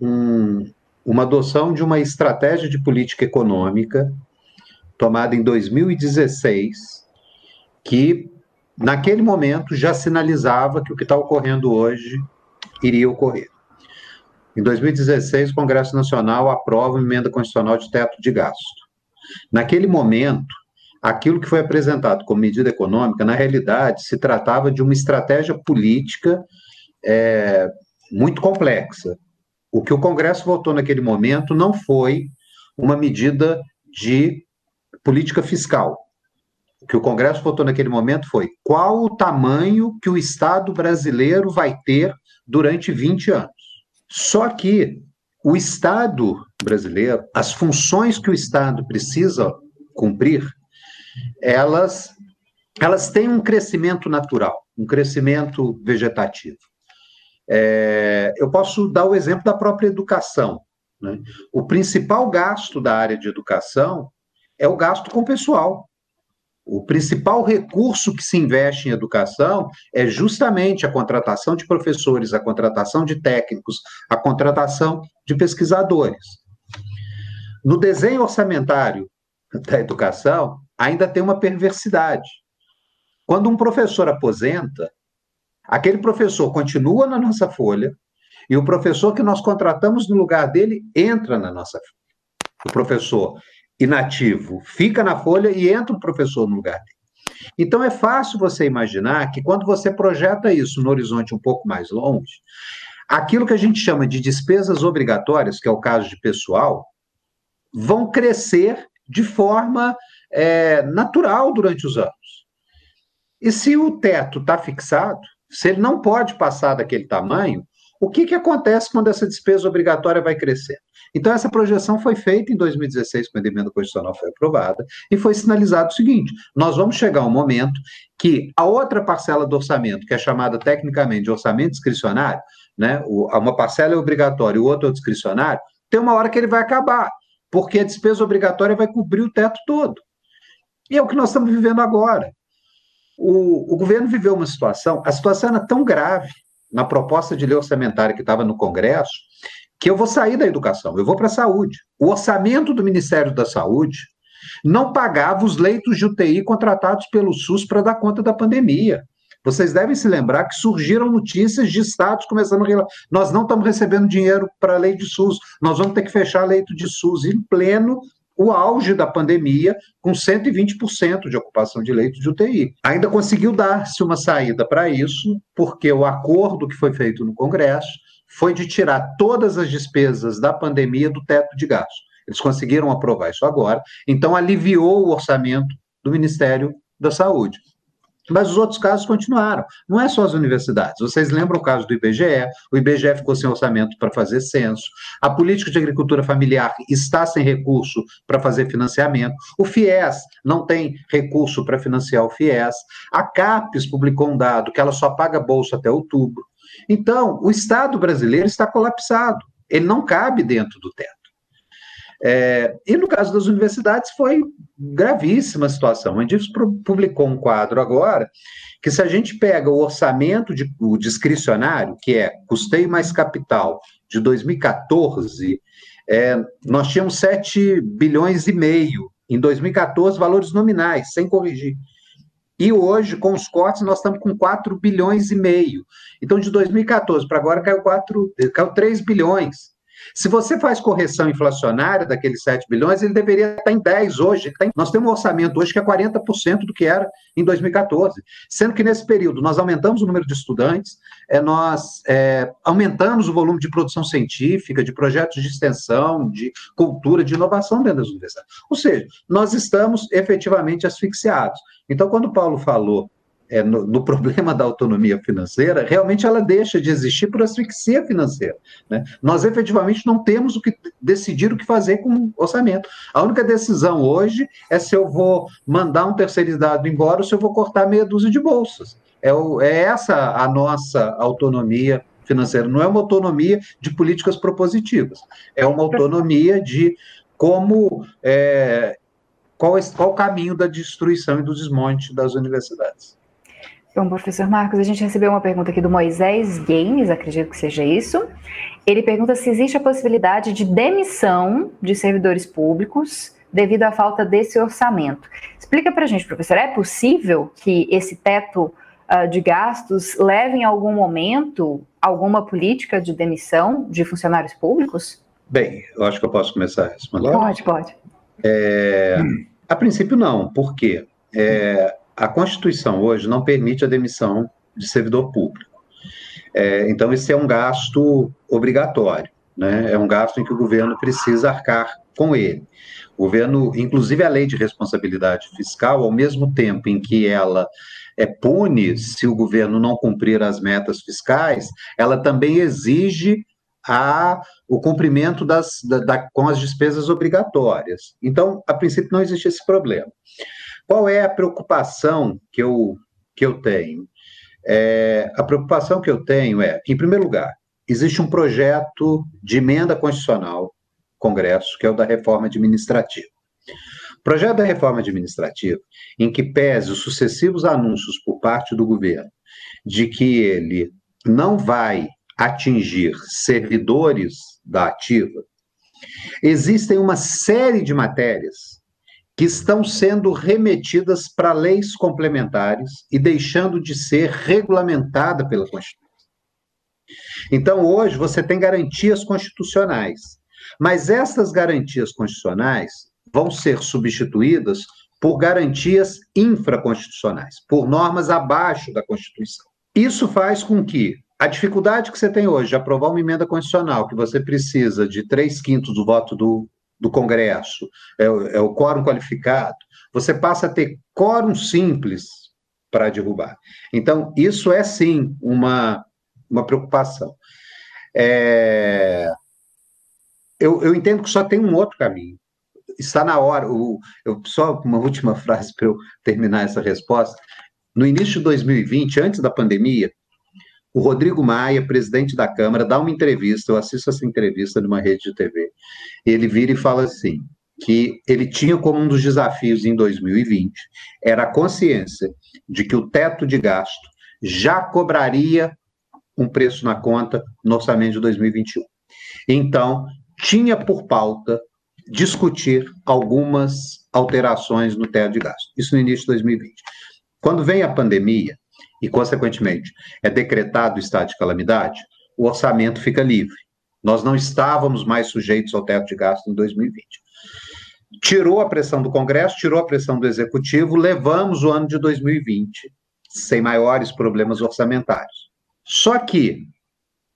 um, uma adoção de uma estratégia de política econômica tomada em 2016, que naquele momento já sinalizava que o que está ocorrendo hoje iria ocorrer. Em 2016, o Congresso Nacional aprova uma emenda constitucional de teto de gasto. Naquele momento, aquilo que foi apresentado como medida econômica, na realidade, se tratava de uma estratégia política é, muito complexa. O que o Congresso votou naquele momento não foi uma medida de política fiscal. O que o Congresso votou naquele momento foi qual o tamanho que o Estado brasileiro vai ter durante 20 anos. Só que o Estado brasileiro, as funções que o Estado precisa cumprir, elas, elas têm um crescimento natural, um crescimento vegetativo. É, eu posso dar o exemplo da própria educação. Né? O principal gasto da área de educação é o gasto com pessoal. O principal recurso que se investe em educação é justamente a contratação de professores, a contratação de técnicos, a contratação de pesquisadores. No desenho orçamentário da educação, ainda tem uma perversidade. Quando um professor aposenta, aquele professor continua na nossa folha e o professor que nós contratamos no lugar dele entra na nossa folha. O professor inativo fica na folha e entra o professor no lugar dele. Então é fácil você imaginar que quando você projeta isso no horizonte um pouco mais longe, aquilo que a gente chama de despesas obrigatórias, que é o caso de pessoal, vão crescer de forma é, natural durante os anos. E se o teto está fixado, se ele não pode passar daquele tamanho, o que, que acontece quando essa despesa obrigatória vai crescendo? Então, essa projeção foi feita em 2016, quando a emenda constitucional foi aprovada, e foi sinalizado o seguinte: nós vamos chegar a um momento que a outra parcela do orçamento, que é chamada tecnicamente de orçamento discricionário, né, uma parcela é obrigatória e o outro é discricionário, tem uma hora que ele vai acabar, porque a despesa obrigatória vai cobrir o teto todo. E é o que nós estamos vivendo agora. O, o governo viveu uma situação, a situação era tão grave na proposta de lei orçamentária que estava no Congresso, que eu vou sair da educação, eu vou para a saúde. O orçamento do Ministério da Saúde não pagava os leitos de UTI contratados pelo SUS para dar conta da pandemia. Vocês devem se lembrar que surgiram notícias de estados começando a nós não estamos recebendo dinheiro para a lei de SUS, nós vamos ter que fechar leito de SUS em pleno o auge da pandemia, com 120% de ocupação de leitos de UTI. Ainda conseguiu dar-se uma saída para isso, porque o acordo que foi feito no Congresso foi de tirar todas as despesas da pandemia do teto de gastos. Eles conseguiram aprovar isso agora, então aliviou o orçamento do Ministério da Saúde. Mas os outros casos continuaram. Não é só as universidades. Vocês lembram o caso do IBGE? O IBGE ficou sem orçamento para fazer censo. A política de agricultura familiar está sem recurso para fazer financiamento. O FIES não tem recurso para financiar o FIES. A CAPES publicou um dado que ela só paga bolsa até outubro. Então, o Estado brasileiro está colapsado. Ele não cabe dentro do teto. É, e no caso das universidades foi gravíssima a situação. O Andifes publicou um quadro agora que se a gente pega o orçamento de, o discricionário, que é custeio mais capital, de 2014, é, nós tínhamos 7 bilhões e meio. Em 2014, valores nominais, sem corrigir. E hoje, com os cortes, nós estamos com 4 bilhões e meio. Então, de 2014 para agora, caiu, 4, caiu 3 bilhões. Se você faz correção inflacionária daqueles 7 bilhões, ele deveria estar em 10 hoje. Tá nós temos um orçamento hoje que é 40% do que era em 2014. Sendo que nesse período nós aumentamos o número de estudantes, é, nós é, aumentamos o volume de produção científica, de projetos de extensão, de cultura, de inovação dentro das universidades. Ou seja, nós estamos efetivamente asfixiados. Então, quando o Paulo falou é, no, no, problema da autonomia financeira, realmente ela deixa de existir por asfixia financeira. Né? Nós efetivamente não temos o que decidir o que fazer com o orçamento. A única decisão hoje é se eu vou mandar um terceirizado embora ou se eu vou cortar meia dúzia de bolsas. É, o, é essa a nossa autonomia financeira, não é uma autonomia de políticas propositivas, é uma autonomia de como. É, qual, qual o caminho da destruição e do desmonte das universidades? Bom, professor Marcos, a gente recebeu uma pergunta aqui do Moisés Games, acredito que seja isso. Ele pergunta se existe a possibilidade de demissão de servidores públicos devido à falta desse orçamento. Explica para a gente, professor, é possível que esse teto uh, de gastos leve em algum momento alguma política de demissão de funcionários públicos? Bem, eu acho que eu posso começar a responder. Pode, pode. É, a princípio, não. Por quê? É, a Constituição hoje não permite a demissão de servidor público. É, então, esse é um gasto obrigatório, né? é um gasto em que o governo precisa arcar com ele. O governo, inclusive a lei de responsabilidade fiscal, ao mesmo tempo em que ela é, pune se o governo não cumprir as metas fiscais, ela também exige a, o cumprimento das, da, da, com as despesas obrigatórias. Então, a princípio, não existe esse problema. Qual é a preocupação que eu, que eu tenho? É, a preocupação que eu tenho é, em primeiro lugar, existe um projeto de emenda constitucional, Congresso, que é o da reforma administrativa. O projeto da reforma administrativa, em que pese os sucessivos anúncios por parte do governo de que ele não vai atingir servidores da ativa, existem uma série de matérias que estão sendo remetidas para leis complementares e deixando de ser regulamentada pela Constituição. Então, hoje, você tem garantias constitucionais, mas essas garantias constitucionais vão ser substituídas por garantias infraconstitucionais, por normas abaixo da Constituição. Isso faz com que a dificuldade que você tem hoje de aprovar uma emenda constitucional, que você precisa de três quintos do voto do do Congresso, é, é o quórum qualificado, você passa a ter quórum simples para derrubar. Então, isso é sim uma, uma preocupação. É, eu, eu entendo que só tem um outro caminho. Está na hora. O, eu, só uma última frase para eu terminar essa resposta. No início de 2020, antes da pandemia, o Rodrigo Maia, presidente da Câmara, dá uma entrevista, eu assisto essa entrevista numa rede de TV. Ele vira e fala assim: que ele tinha como um dos desafios em 2020 era a consciência de que o teto de gasto já cobraria um preço na conta no orçamento de 2021. Então, tinha por pauta discutir algumas alterações no teto de gasto. Isso no início de 2020. Quando vem a pandemia, e, consequentemente, é decretado o estado de calamidade, o orçamento fica livre. Nós não estávamos mais sujeitos ao teto de gasto em 2020. Tirou a pressão do Congresso, tirou a pressão do Executivo, levamos o ano de 2020 sem maiores problemas orçamentários. Só que,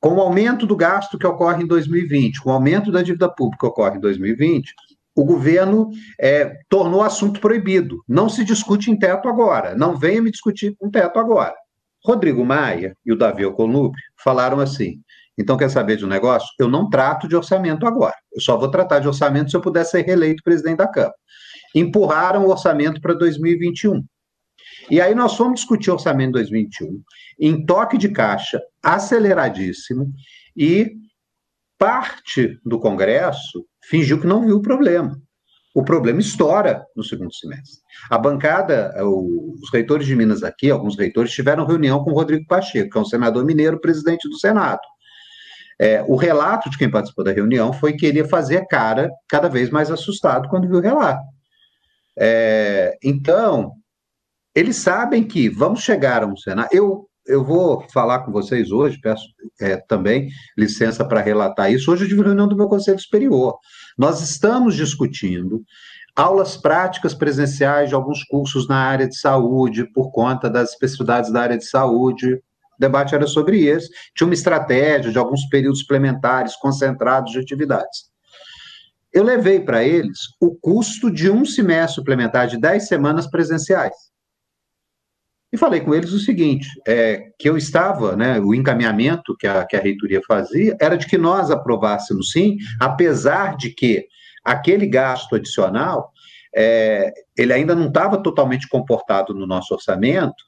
com o aumento do gasto que ocorre em 2020, com o aumento da dívida pública que ocorre em 2020, o governo é, tornou assunto proibido. Não se discute em teto agora. Não venha me discutir com teto agora. Rodrigo Maia e o Davi Alcolumbre falaram assim: então quer saber de um negócio? Eu não trato de orçamento agora. Eu só vou tratar de orçamento se eu puder ser reeleito presidente da Câmara. Empurraram o orçamento para 2021. E aí nós fomos discutir orçamento 2021 em toque de caixa aceleradíssimo e parte do Congresso fingiu que não viu o problema. O problema estoura no segundo semestre. A bancada, os reitores de Minas aqui, alguns reitores, tiveram reunião com o Rodrigo Pacheco, que é um senador mineiro, presidente do Senado. É, o relato de quem participou da reunião foi que ele ia fazer a cara cada vez mais assustado quando viu o relato. É, então, eles sabem que vamos chegar a um cenário. Eu, eu vou falar com vocês hoje, peço é, também licença para relatar isso. Hoje eu tive reunião do meu Conselho Superior. Nós estamos discutindo aulas práticas presenciais de alguns cursos na área de saúde, por conta das especificidades da área de saúde. O debate era sobre isso. Tinha uma estratégia de alguns períodos suplementares concentrados de atividades. Eu levei para eles o custo de um semestre suplementar de 10 semanas presenciais. E falei com eles o seguinte: é, que eu estava, né, o encaminhamento que a, que a reitoria fazia era de que nós aprovássemos sim, apesar de que aquele gasto adicional é, ele ainda não estava totalmente comportado no nosso orçamento,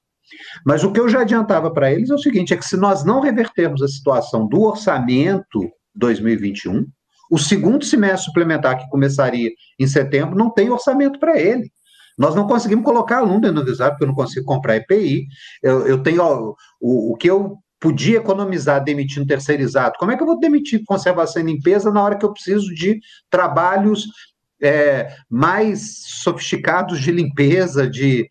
mas o que eu já adiantava para eles é o seguinte: é que se nós não revertermos a situação do orçamento 2021, o segundo semestre suplementar, que começaria em setembro, não tem orçamento para ele. Nós não conseguimos colocar aluno dentro do WhatsApp, porque eu não consigo comprar EPI. Eu, eu tenho ó, o, o que eu podia economizar demitindo terceirizado. Como é que eu vou demitir conservação e limpeza na hora que eu preciso de trabalhos é, mais sofisticados de limpeza, de,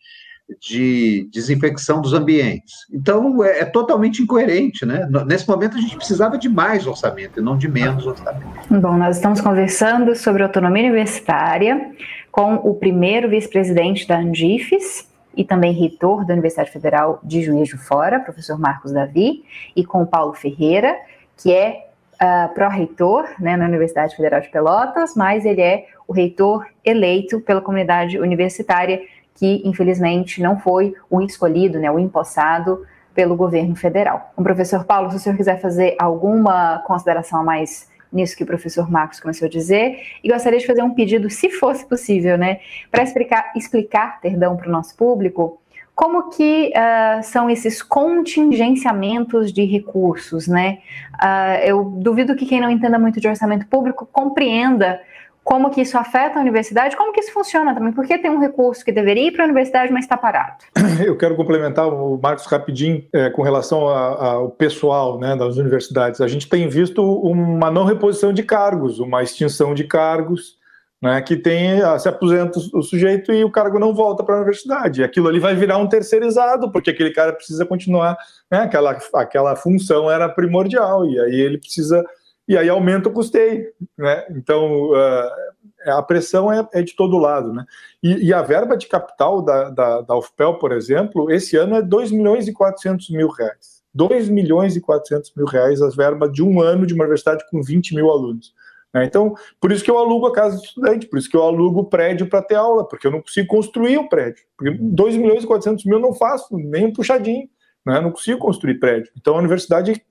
de desinfecção dos ambientes. Então, é, é, totalmente incoerente, né? Nesse momento, a gente precisava de mais orçamento e não de menos orçamento. Bom, nós estamos conversando sobre autonomia universitária com o primeiro vice-presidente da Andifes e também reitor da Universidade Federal de Juiz de Fora, professor Marcos Davi, e com o Paulo Ferreira, que é uh, pró-reitor né, na Universidade Federal de Pelotas, mas ele é o reitor eleito pela comunidade universitária que infelizmente não foi o escolhido, né, o empossado pelo governo federal. O professor Paulo, se o senhor quiser fazer alguma consideração mais nisso que o professor Marcos começou a dizer, e gostaria de fazer um pedido, se fosse possível, né, para explicar, explicar, perdão, para o nosso público, como que uh, são esses contingenciamentos de recursos, né? Uh, eu duvido que quem não entenda muito de orçamento público compreenda como que isso afeta a universidade, como que isso funciona também, porque tem um recurso que deveria ir para a universidade, mas está parado. Eu quero complementar o Marcos rapidinho é, com relação ao pessoal né, das universidades. A gente tem visto uma não reposição de cargos, uma extinção de cargos, né, que tem se aposenta o sujeito e o cargo não volta para a universidade. Aquilo ali vai virar um terceirizado, porque aquele cara precisa continuar, né, aquela, aquela função era primordial, e aí ele precisa e aí aumenta o custeio, né? Então uh, a pressão é, é, de todo lado, né? E, e a verba de capital da, da, da, UFPEL, por exemplo, esse ano é 2 milhões e 400 mil reais. 2 milhões e 400 mil reais as verbas de um ano de uma universidade com 20 mil alunos. Né? Então, por isso que eu alugo a casa do estudante, por isso que eu alugo o prédio para ter aula, porque eu não consigo construir o prédio. Porque 2 milhões e 400 mil eu não faço, nem um puxadinho, né? Eu não consigo construir prédio. Então, a universidade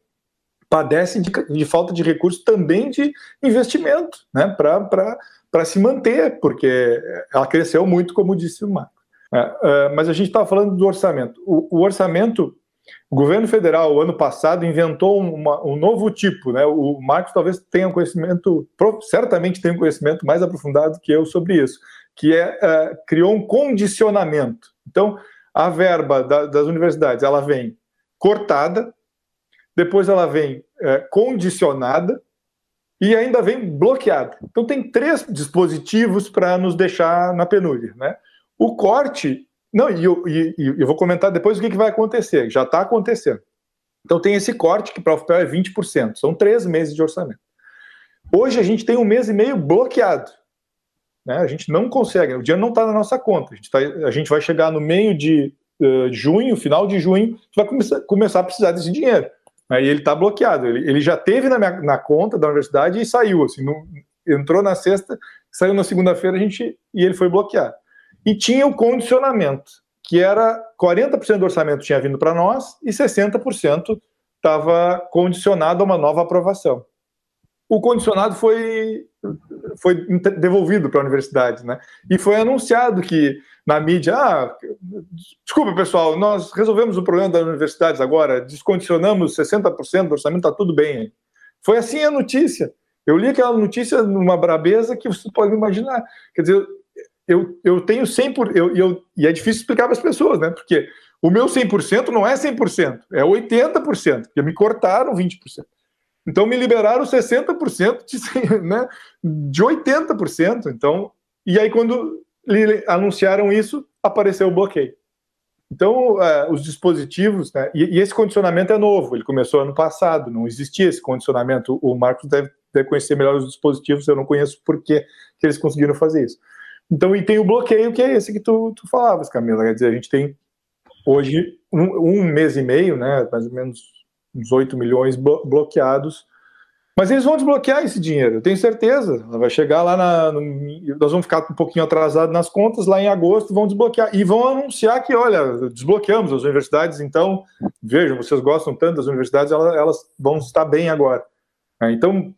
padece de, de falta de recursos também de investimento, né, para se manter, porque ela cresceu muito, como disse o Marco. É, mas a gente estava falando do orçamento. O, o, orçamento, o governo federal, ano passado, inventou uma, um novo tipo, né? O Marcos talvez tenha um conhecimento, certamente tem um conhecimento mais aprofundado que eu sobre isso, que é, é criou um condicionamento. Então, a verba da, das universidades, ela vem cortada, depois ela vem é, condicionada e ainda vem bloqueada. Então tem três dispositivos para nos deixar na penúria, né? O corte, não, e eu, e, eu vou comentar depois o que, que vai acontecer, já está acontecendo. Então tem esse corte que para o UFPEL é 20%, são três meses de orçamento. Hoje a gente tem um mês e meio bloqueado. Né? A gente não consegue, o dinheiro não está na nossa conta. A gente, tá, a gente vai chegar no meio de uh, junho, final de junho, vai começar, começar a precisar desse dinheiro. Aí ele está bloqueado. Ele, ele já teve na, minha, na conta da universidade e saiu. Assim, entrou na sexta, saiu na segunda-feira a gente e ele foi bloqueado. E tinha o condicionamento, que era 40% do orçamento tinha vindo para nós e 60% estava condicionado a uma nova aprovação. O condicionado foi foi devolvido para a universidade, né? E foi anunciado que na mídia, ah, desculpa pessoal, nós resolvemos o problema das universidades agora, descondicionamos 60% do orçamento, está tudo bem. Foi assim a notícia. Eu li aquela notícia numa brabeza que você pode imaginar. Quer dizer, eu, eu tenho 100%, por, eu, eu, e é difícil explicar para as pessoas, né? Porque o meu 100% não é 100%, é 80%, porque me cortaram 20%. Então me liberaram 60% de, né, de 80%. Então, e aí quando anunciaram isso, apareceu o bloqueio. Então, é, os dispositivos, né, e, e, esse condicionamento é novo, ele começou ano passado, não existia esse condicionamento. O Marcos deve, deve conhecer melhor os dispositivos, eu não conheço por que eles conseguiram fazer isso. Então, e tem o bloqueio, que é esse que tu, tu falavas, Camila. Quer dizer, a gente tem hoje um, um mês e meio, né, mais ou menos uns 8 milhões blo bloqueados mas eles vão desbloquear esse dinheiro, eu tenho certeza. Vai chegar lá na. No, nós vamos ficar um pouquinho atrasados nas contas, lá em agosto vão desbloquear. E vão anunciar que, olha, desbloqueamos as universidades, então, vejam, vocês gostam tanto das universidades, elas, elas vão estar bem agora. É, então,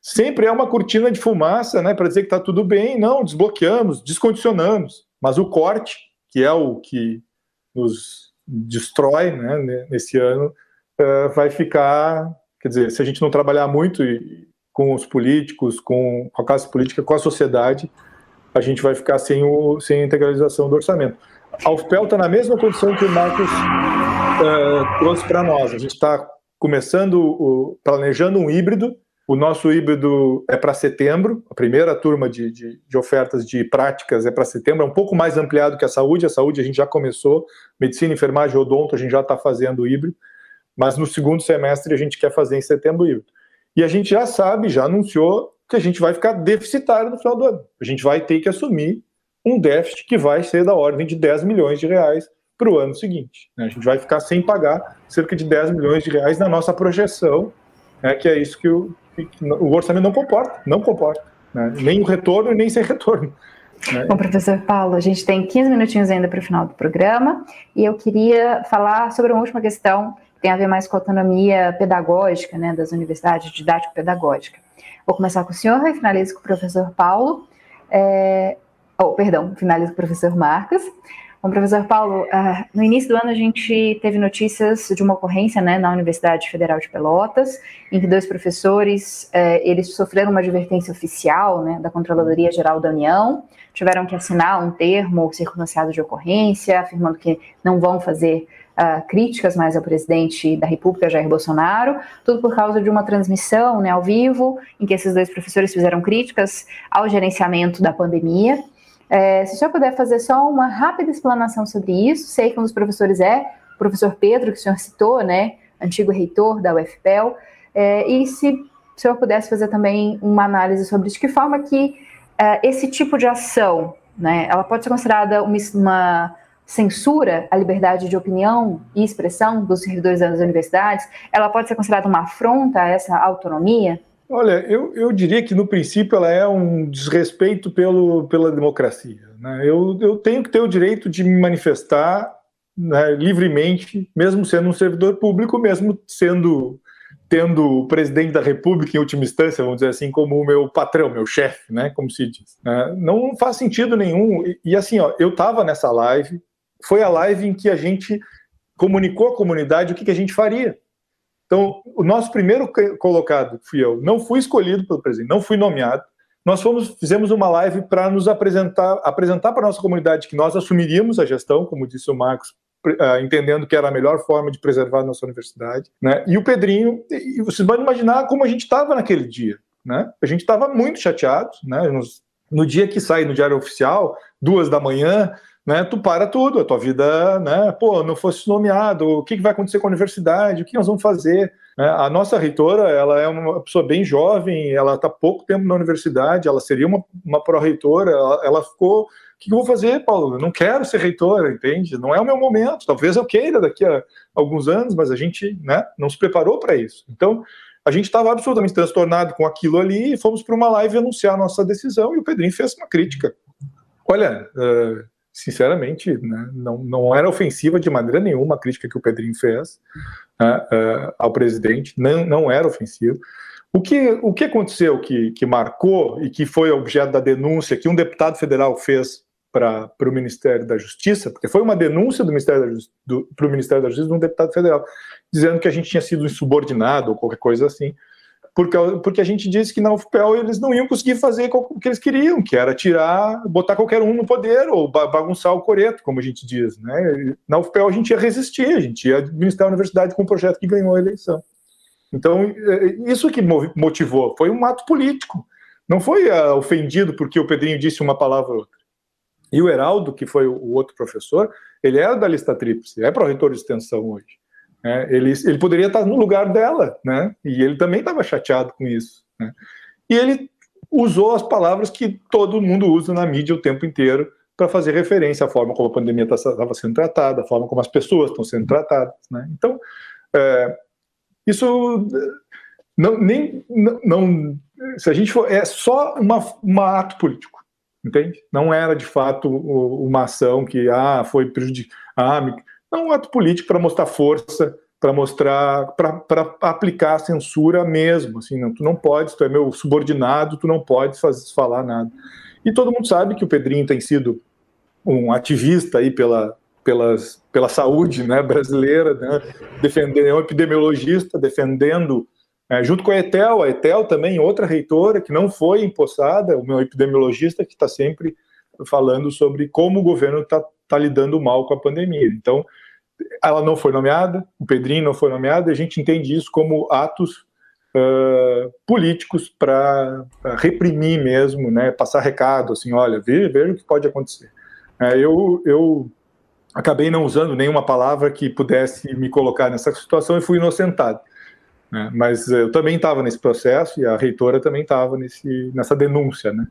sempre é uma cortina de fumaça, né, para dizer que está tudo bem. Não, desbloqueamos, descondicionamos. Mas o corte, que é o que nos destrói né, nesse ano, uh, vai ficar Quer dizer, se a gente não trabalhar muito com os políticos, com a classe política, com a sociedade, a gente vai ficar sem, o, sem a integralização do orçamento. A UFPEL está na mesma condição que o Marcos uh, trouxe para nós. A gente está começando, o, planejando um híbrido. O nosso híbrido é para setembro. A primeira turma de, de, de ofertas de práticas é para setembro. É um pouco mais ampliado que a saúde. A saúde a gente já começou. Medicina, enfermagem, odonto, a gente já está fazendo o híbrido mas no segundo semestre a gente quer fazer em setembro híbrido. E a gente já sabe, já anunciou que a gente vai ficar deficitário no final do ano. A gente vai ter que assumir um déficit que vai ser da ordem de 10 milhões de reais para o ano seguinte. Né? A gente vai ficar sem pagar cerca de 10 milhões de reais na nossa projeção, né, que é isso que o, que o orçamento não comporta, não comporta. Né? Nem o retorno nem sem retorno. Né? Bom, professor Paulo, a gente tem 15 minutinhos ainda para o final do programa e eu queria falar sobre uma última questão tem a ver mais com a autonomia pedagógica né, das universidades, didático-pedagógica. Vou começar com o senhor e finalizo com o professor Paulo. É, oh, perdão, finalizo com o professor Marcos. Bom, professor Paulo, uh, no início do ano a gente teve notícias de uma ocorrência né, na Universidade Federal de Pelotas, em que dois professores, uh, eles sofreram uma advertência oficial né, da Controladoria Geral da União, tiveram que assinar um termo circunstanciado de ocorrência, afirmando que não vão fazer uh, críticas mais ao presidente da República, Jair Bolsonaro, tudo por causa de uma transmissão né, ao vivo, em que esses dois professores fizeram críticas ao gerenciamento da pandemia. É, se o senhor puder fazer só uma rápida explanação sobre isso, sei que um dos professores é o professor Pedro, que o senhor citou, né, antigo reitor da UFPEL, é, e se o senhor pudesse fazer também uma análise sobre de que forma que é, esse tipo de ação, né, ela pode ser considerada uma, uma censura à liberdade de opinião e expressão dos servidores das universidades, ela pode ser considerada uma afronta a essa autonomia? Olha, eu, eu diria que no princípio ela é um desrespeito pelo, pela democracia. Né? Eu, eu tenho que ter o direito de me manifestar né, livremente, mesmo sendo um servidor público, mesmo sendo tendo o presidente da República em última instância, vamos dizer assim, como o meu patrão, meu chefe, né, como se diz. Né? Não faz sentido nenhum. E assim, ó, eu estava nessa live, foi a live em que a gente comunicou à comunidade o que, que a gente faria. Então, o nosso primeiro colocado fui eu, não fui escolhido pelo presidente, não fui nomeado. Nós fomos, fizemos uma live para nos apresentar, apresentar para a nossa comunidade que nós assumiríamos a gestão, como disse o Marcos, uh, entendendo que era a melhor forma de preservar a nossa universidade. Né? E o Pedrinho, e vocês podem imaginar como a gente estava naquele dia. Né? A gente estava muito chateado. Né? No dia que sai no Diário Oficial, duas da manhã, né, tu para tudo, a tua vida, né, pô, não fosse nomeado, o que, que vai acontecer com a universidade, o que nós vamos fazer? Né? A nossa reitora, ela é uma pessoa bem jovem, ela está pouco tempo na universidade, ela seria uma, uma pró-reitora, ela, ela, ficou, o que, que eu vou fazer, Paulo? Eu não quero ser reitora, entende? Não é o meu momento, talvez eu queira daqui a alguns anos, mas a gente, né, não se preparou para isso. Então, a gente estava absolutamente transtornado com aquilo ali e fomos para uma live anunciar a nossa decisão e o Pedrinho fez uma crítica. Olha, uh, sinceramente, né, não, não era ofensiva de maneira nenhuma a crítica que o Pedrinho fez né, uh, ao presidente, não, não era ofensivo. O que, o que aconteceu que, que marcou e que foi objeto da denúncia que um deputado federal fez para o Ministério da Justiça, porque foi uma denúncia do Ministério para o Ministério da Justiça de um deputado federal, dizendo que a gente tinha sido insubordinado ou qualquer coisa assim. Porque, porque a gente disse que na UFPEL eles não iam conseguir fazer o que eles queriam, que era tirar, botar qualquer um no poder ou bagunçar o coreto, como a gente diz. Né? Na UFPEL a gente ia resistir, a gente ia administrar a universidade com o projeto que ganhou a eleição. Então, é, isso que motivou, foi um ato político. Não foi uh, ofendido porque o Pedrinho disse uma palavra ou outra. E o Heraldo, que foi o outro professor, ele era da lista tríplice, é pró-reitor de extensão hoje. É, ele, ele poderia estar no lugar dela, né? E ele também estava chateado com isso. Né? E ele usou as palavras que todo mundo usa na mídia o tempo inteiro para fazer referência à forma como a pandemia estava sendo tratada, à forma como as pessoas estão sendo tratadas. Né? Então, é, isso não, nem, não, não, se a gente for, é só uma, um ato político, entende? Não era de fato uma ação que ah, foi prejudicial. Ah, é um ato político para mostrar força, para mostrar, para aplicar a censura mesmo. Assim, não, tu não pode, tu é meu subordinado, tu não pode fazer, falar nada. E todo mundo sabe que o Pedrinho tem sido um ativista aí pela, pelas, pela saúde né, brasileira, né, defendendo, é um epidemiologista, defendendo, é, junto com a Etel, a Etel também, outra reitora que não foi empossada, o meu epidemiologista que está sempre falando sobre como o governo está tá lidando mal com a pandemia. Então, ela não foi nomeada, o Pedrinho não foi nomeado, e a gente entende isso como atos uh, políticos para reprimir mesmo, né, passar recado, assim, olha, veja, veja o que pode acontecer. É, eu, eu acabei não usando nenhuma palavra que pudesse me colocar nessa situação e fui inocentado. Né, mas eu também estava nesse processo e a reitora também estava nessa denúncia, né.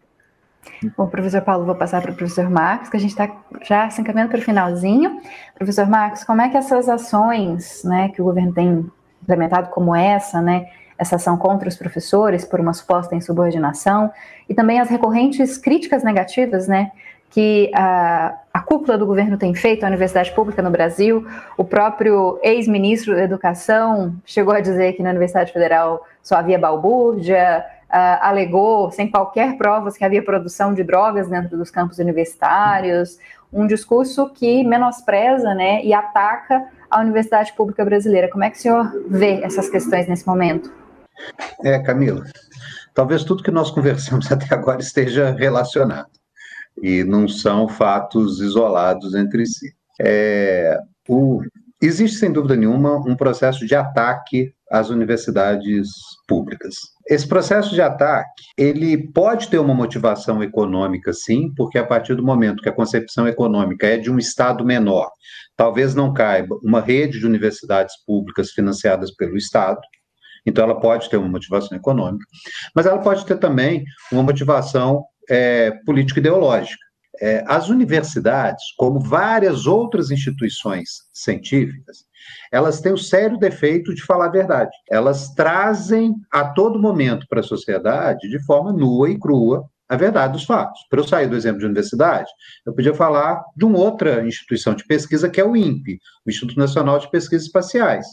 Bom, professor Paulo, vou passar para o professor Marcos, que a gente está já se encaminhando para o finalzinho. Professor Marcos, como é que essas ações né, que o governo tem implementado, como essa, né, essa ação contra os professores por uma suposta insubordinação, e também as recorrentes críticas negativas né, que a, a cúpula do governo tem feito à universidade pública no Brasil. O próprio ex-ministro da Educação chegou a dizer que na Universidade Federal só havia balbúrdia, uh, alegou, sem qualquer provas, que havia produção de drogas dentro dos campos universitários, um discurso que menospreza né, e ataca a universidade pública brasileira. Como é que o senhor vê essas questões nesse momento? É, Camila, talvez tudo que nós conversamos até agora esteja relacionado e não são fatos isolados entre si. É, o, existe, sem dúvida nenhuma, um processo de ataque às universidades públicas. Esse processo de ataque, ele pode ter uma motivação econômica, sim, porque a partir do momento que a concepção econômica é de um Estado menor, talvez não caiba uma rede de universidades públicas financiadas pelo Estado, então ela pode ter uma motivação econômica, mas ela pode ter também uma motivação é, político-ideológica. É, as universidades, como várias outras instituições científicas, elas têm o sério defeito de falar a verdade. Elas trazem a todo momento para a sociedade, de forma nua e crua, a verdade dos fatos. Para eu sair do exemplo de universidade, eu podia falar de uma outra instituição de pesquisa, que é o INPE, o Instituto Nacional de Pesquisas Espaciais.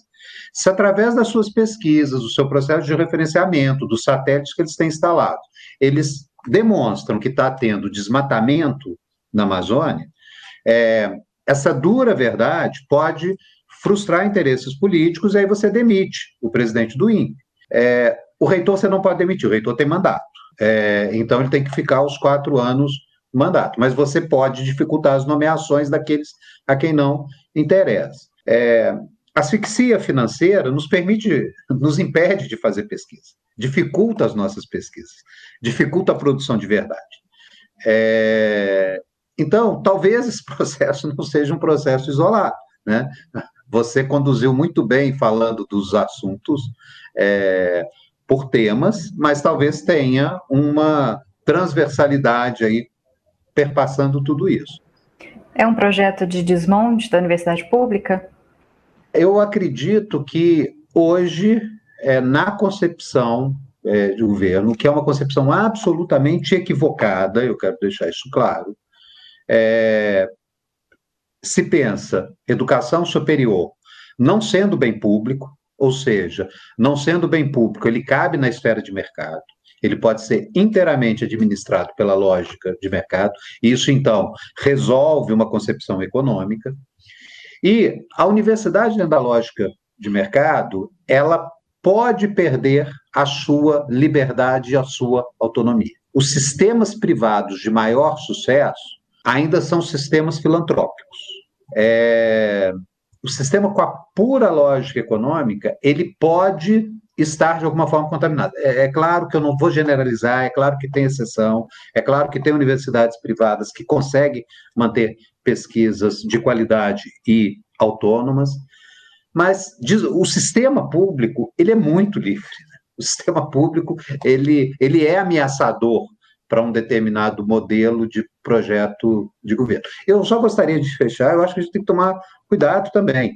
Se através das suas pesquisas, do seu processo de referenciamento, dos satélites que eles têm instalado, eles demonstram que está tendo desmatamento na Amazônia, é, essa dura verdade pode frustrar interesses políticos, e aí você demite o presidente do INPE. É, o reitor você não pode demitir, o reitor tem mandato. É, então ele tem que ficar os quatro anos mandato, mas você pode dificultar as nomeações daqueles a quem não interessa. É, asfixia financeira nos permite, nos impede de fazer pesquisa, dificulta as nossas pesquisas, dificulta a produção de verdade. É, então, talvez esse processo não seja um processo isolado, né? Você conduziu muito bem falando dos assuntos é, por temas, mas talvez tenha uma transversalidade aí perpassando tudo isso. É um projeto de desmonte da universidade pública? Eu acredito que hoje, é, na concepção é, de governo, que é uma concepção absolutamente equivocada, eu quero deixar isso claro, é, se pensa educação superior não sendo bem público, ou seja, não sendo bem público, ele cabe na esfera de mercado, ele pode ser inteiramente administrado pela lógica de mercado, isso então resolve uma concepção econômica. E a universidade, dentro da lógica de mercado, ela pode perder a sua liberdade e a sua autonomia. Os sistemas privados de maior sucesso ainda são sistemas filantrópicos. É, o sistema com a pura lógica econômica, ele pode estar de alguma forma contaminado. É, é, claro que eu não vou generalizar, é claro que tem exceção, é claro que tem universidades privadas que conseguem manter pesquisas de qualidade e autônomas, mas diz, o sistema público ele é muito livre. Né? O sistema público ele, ele é ameaçador para um determinado modelo de projeto de governo. Eu só gostaria de fechar, eu acho que a gente tem que tomar cuidado também,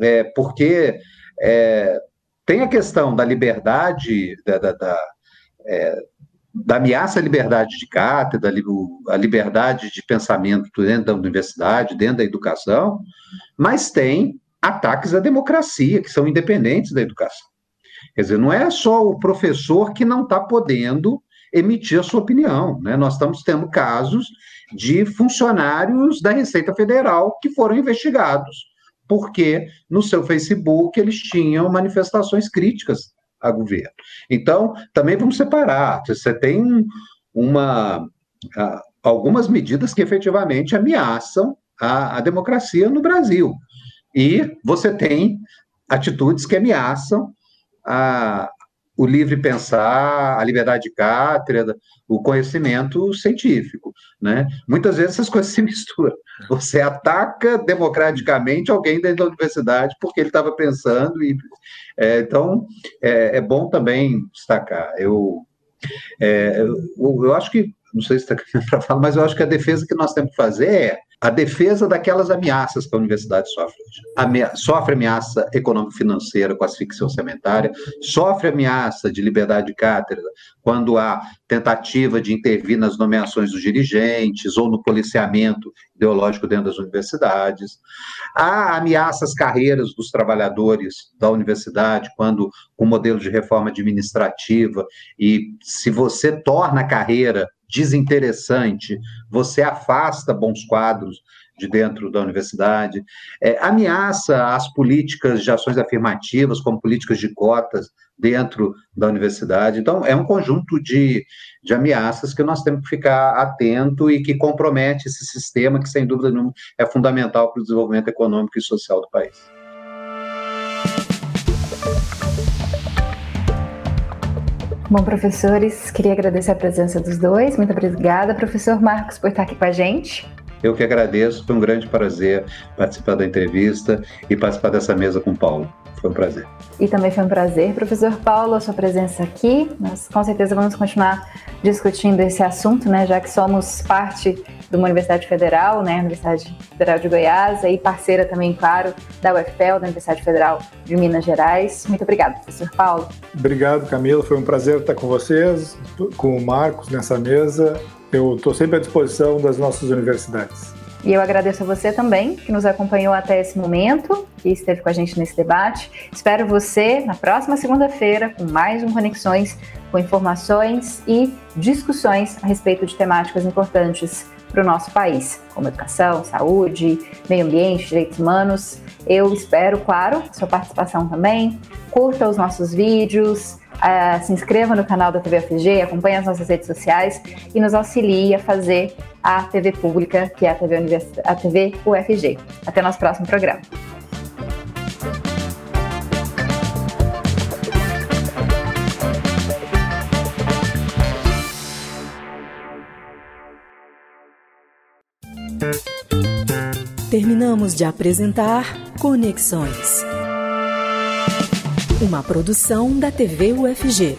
é, porque é, tem a questão da liberdade, da, da, da, é, da ameaça à liberdade de cátedra, a liberdade de pensamento dentro da universidade, dentro da educação, mas tem ataques à democracia, que são independentes da educação. Quer dizer, não é só o professor que não está podendo emitir a sua opinião. Né? Nós estamos tendo casos de funcionários da Receita Federal que foram investigados, porque no seu Facebook eles tinham manifestações críticas a governo. Então, também vamos separar. Você tem uma, algumas medidas que efetivamente ameaçam a, a democracia no Brasil. E você tem atitudes que ameaçam a, o livre pensar, a liberdade de cátedra, o conhecimento científico, né? Muitas vezes essas coisas se misturam. Você ataca democraticamente alguém dentro da universidade porque ele estava pensando e é, então é, é, bom também destacar. Eu é, eu, eu acho que não sei se está para falar, mas eu acho que a defesa que nós temos que fazer é a defesa daquelas ameaças que a universidade sofre hoje. sofre ameaça econômico-financeira com asfixia orçamentária, sofre ameaça de liberdade de cátedra quando há tentativa de intervir nas nomeações dos dirigentes ou no policiamento ideológico dentro das universidades. Há ameaças carreiras dos trabalhadores da universidade quando o modelo de reforma administrativa e se você torna a carreira desinteressante, você afasta bons quadros de dentro da universidade, é, ameaça as políticas de ações afirmativas, como políticas de cotas dentro da universidade. Então, é um conjunto de, de ameaças que nós temos que ficar atento e que compromete esse sistema que, sem dúvida nenhuma, é fundamental para o desenvolvimento econômico e social do país. Bom, professores, queria agradecer a presença dos dois. Muito obrigada, professor Marcos, por estar aqui com a gente. Eu que agradeço, foi um grande prazer participar da entrevista e participar dessa mesa com o Paulo. Foi um prazer. E também foi um prazer, professor Paulo, a sua presença aqui. Nós com certeza vamos continuar discutindo esse assunto, né, já que somos parte de uma universidade federal, né, Universidade Federal de Goiás, e parceira também, claro, da UFPEL, da Universidade Federal de Minas Gerais. Muito obrigada, professor Paulo. Obrigado, Camila. Foi um prazer estar com vocês, com o Marcos nessa mesa. Eu estou sempre à disposição das nossas universidades. E eu agradeço a você também, que nos acompanhou até esse momento, que esteve com a gente nesse debate. Espero você na próxima segunda-feira com mais um Conexões, com informações e discussões a respeito de temáticas importantes para o nosso país, como educação, saúde, meio ambiente, direitos humanos. Eu espero, claro, sua participação também. Curta os nossos vídeos, Uh, se inscreva no canal da TV UFG, acompanhe as nossas redes sociais e nos auxilie a fazer a TV pública, que é a TV, Univers... a TV UFG. Até nosso próximo programa. Terminamos de apresentar Conexões. Uma produção da TV UFG.